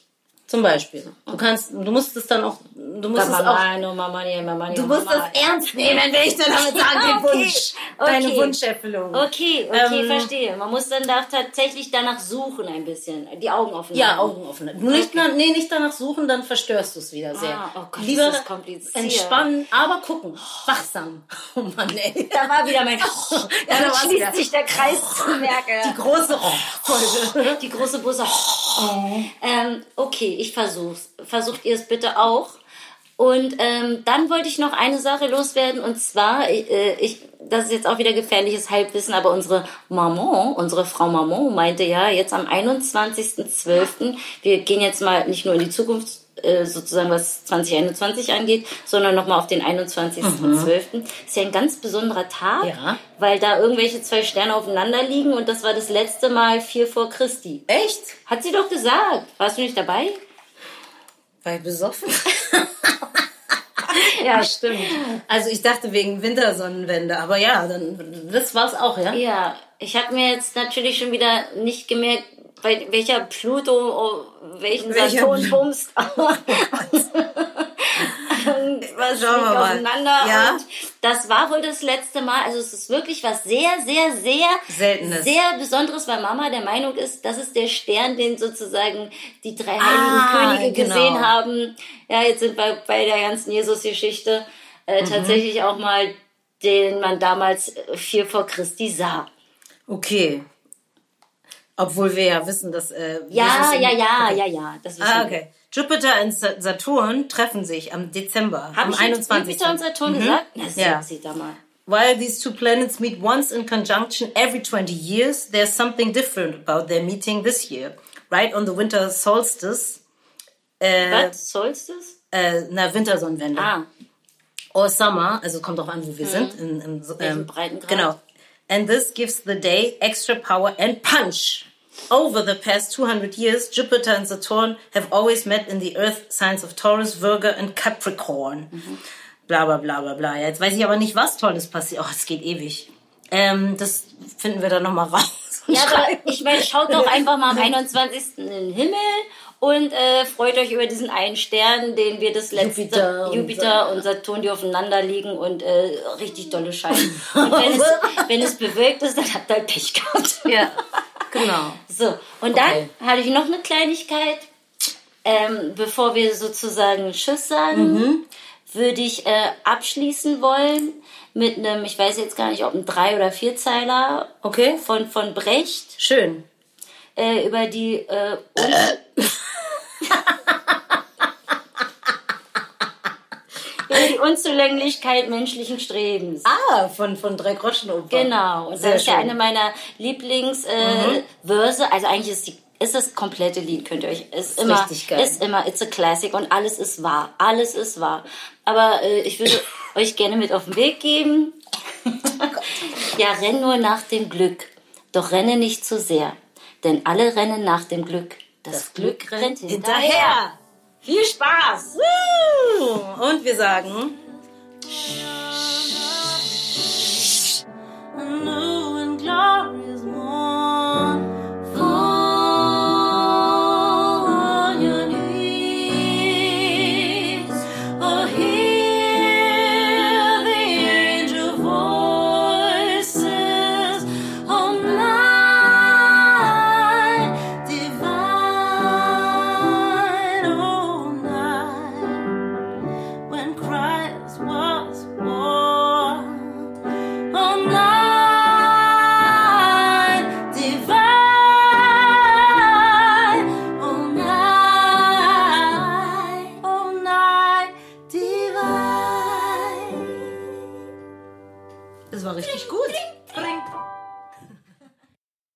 Zum Beispiel. Du kannst, du musst es dann auch, du musst es auch, no, Mama, no, Mama, du musst Mama. es ernst nehmen, will ich dann damit sagen, den Okay, Wunsch. Deine okay. Wunscherfüllung. Okay, okay, Ähm, verstehe. Man muss dann da tatsächlich danach suchen ein bisschen. Die Augen offen Ja. Augen offen. Nicht, na, nee, nicht danach suchen, dann verstörst du es wieder sehr. Ah, oh Gott, Lieber ist kompliziert. entspannen, aber gucken. Wachsam. Oh Mann, ey. Da war wieder mein. Ja, da schließt wieder. sich der Kreis zu merke. Die große Oh-Folge. Die große Busse. Ähm, okay, ich versuch's. Versucht ihr es bitte auch. Und ähm, dann wollte ich noch eine Sache loswerden und zwar, äh, ich, das ist jetzt auch wieder gefährliches Halbwissen, aber unsere Maman, unsere Frau Maman meinte ja jetzt am 21.12., wir gehen jetzt mal nicht nur in die Zukunft, äh, sozusagen was 2021 angeht, sondern nochmal auf den 21.12. Ist ja ein ganz besonderer Tag, Ja. weil da irgendwelche zwei Sterne aufeinander liegen und das war das letzte Mal vier vor Christi. Echt? Hat sie doch gesagt. Warst du nicht dabei? Ich besoffen? Ja, stimmt. Also ich dachte wegen Wintersonnenwende, aber ja, dann das war's auch, ja? Ja, ich habe mir jetzt natürlich schon wieder nicht gemerkt, bei welcher Pluto, oh, welchen Welcher Saturn bumst. was Schauen wir mal. aufeinander. Ja. Und das war wohl das letzte Mal. Also es ist wirklich was sehr, sehr, sehr Seltenes. sehr Besonderes, weil Mama der Meinung ist, das ist der Stern, den sozusagen die drei heiligen Ah, Könige genau. gesehen haben. Ja, jetzt sind wir bei der ganzen Jesus-Geschichte äh, Mhm. tatsächlich auch mal, den man damals äh, vier vor Christi sah. Okay. Obwohl wir ja wissen, dass äh, Ja, Jesus ja, ja, okay. ja, ja. Das wissen Ah, wir. Jupiter und Sa- Saturn treffen sich am Dezember, Hab am ich jetzt 21. Jupiter und Saturn gesagt? Na, Ja. sieht da mal. While these two planets meet once in conjunction every 20 years, there's something different about their meeting this year. Right on the winter solstice, äh, Was? Solstice? äh, na, Wintersonnenwende. Ah, or summer, also kommt drauf an, wo wir sind. In, Welchen ähm, Breitengrad? Genau. And this gives the day extra power and punch. Over the past 200 years, Jupiter and Saturn have always met in the Earth signs of Taurus, Virgo and Capricorn. Bla bla bla bla bla. Jetzt weiß ich aber nicht, was Tolles passiert. Oh, es geht ewig. Ähm, das finden wir dann nochmal raus. Ja, aber ich meine, schaut doch einfach mal am 21. in den Himmel und äh, freut euch über diesen einen Stern, den wir das letzte Jupiter und Jupiter und Saturn, die aufeinander liegen und äh, richtig dolle scheinen. Und wenn es, wenn es bewölkt ist, dann habt ihr halt Pech gehabt. Ja, genau. So, und dann Okay. hatte ich noch eine Kleinigkeit. Ähm, bevor wir sozusagen Tschüss sagen, Mhm. würde ich äh, abschließen wollen mit einem, ich weiß jetzt gar nicht, ob ein Drei- oder Vierzeiler Okay. von, von Brecht Schön. äh, über die äh, Un über die Unzulänglichkeit menschlichen Strebens. Ah, von, von drei Groschen Genau, und Sehr das ist ja schön. Mhm. eine meiner Lieblingsverse. Äh, Verse. also eigentlich ist die ist das komplette Lied, könnt ihr euch, ist, immer, richtig geil. ist immer, it's a classic und alles ist wahr, alles ist wahr. Aber äh, ich würde euch gerne mit auf den Weg geben. ja, renn nur nach dem Glück, doch renne nicht zu sehr, denn alle rennen nach dem Glück. Das, Glück rennt hinterher. hinterher. Viel Spaß! Und wir sagen. New and glorious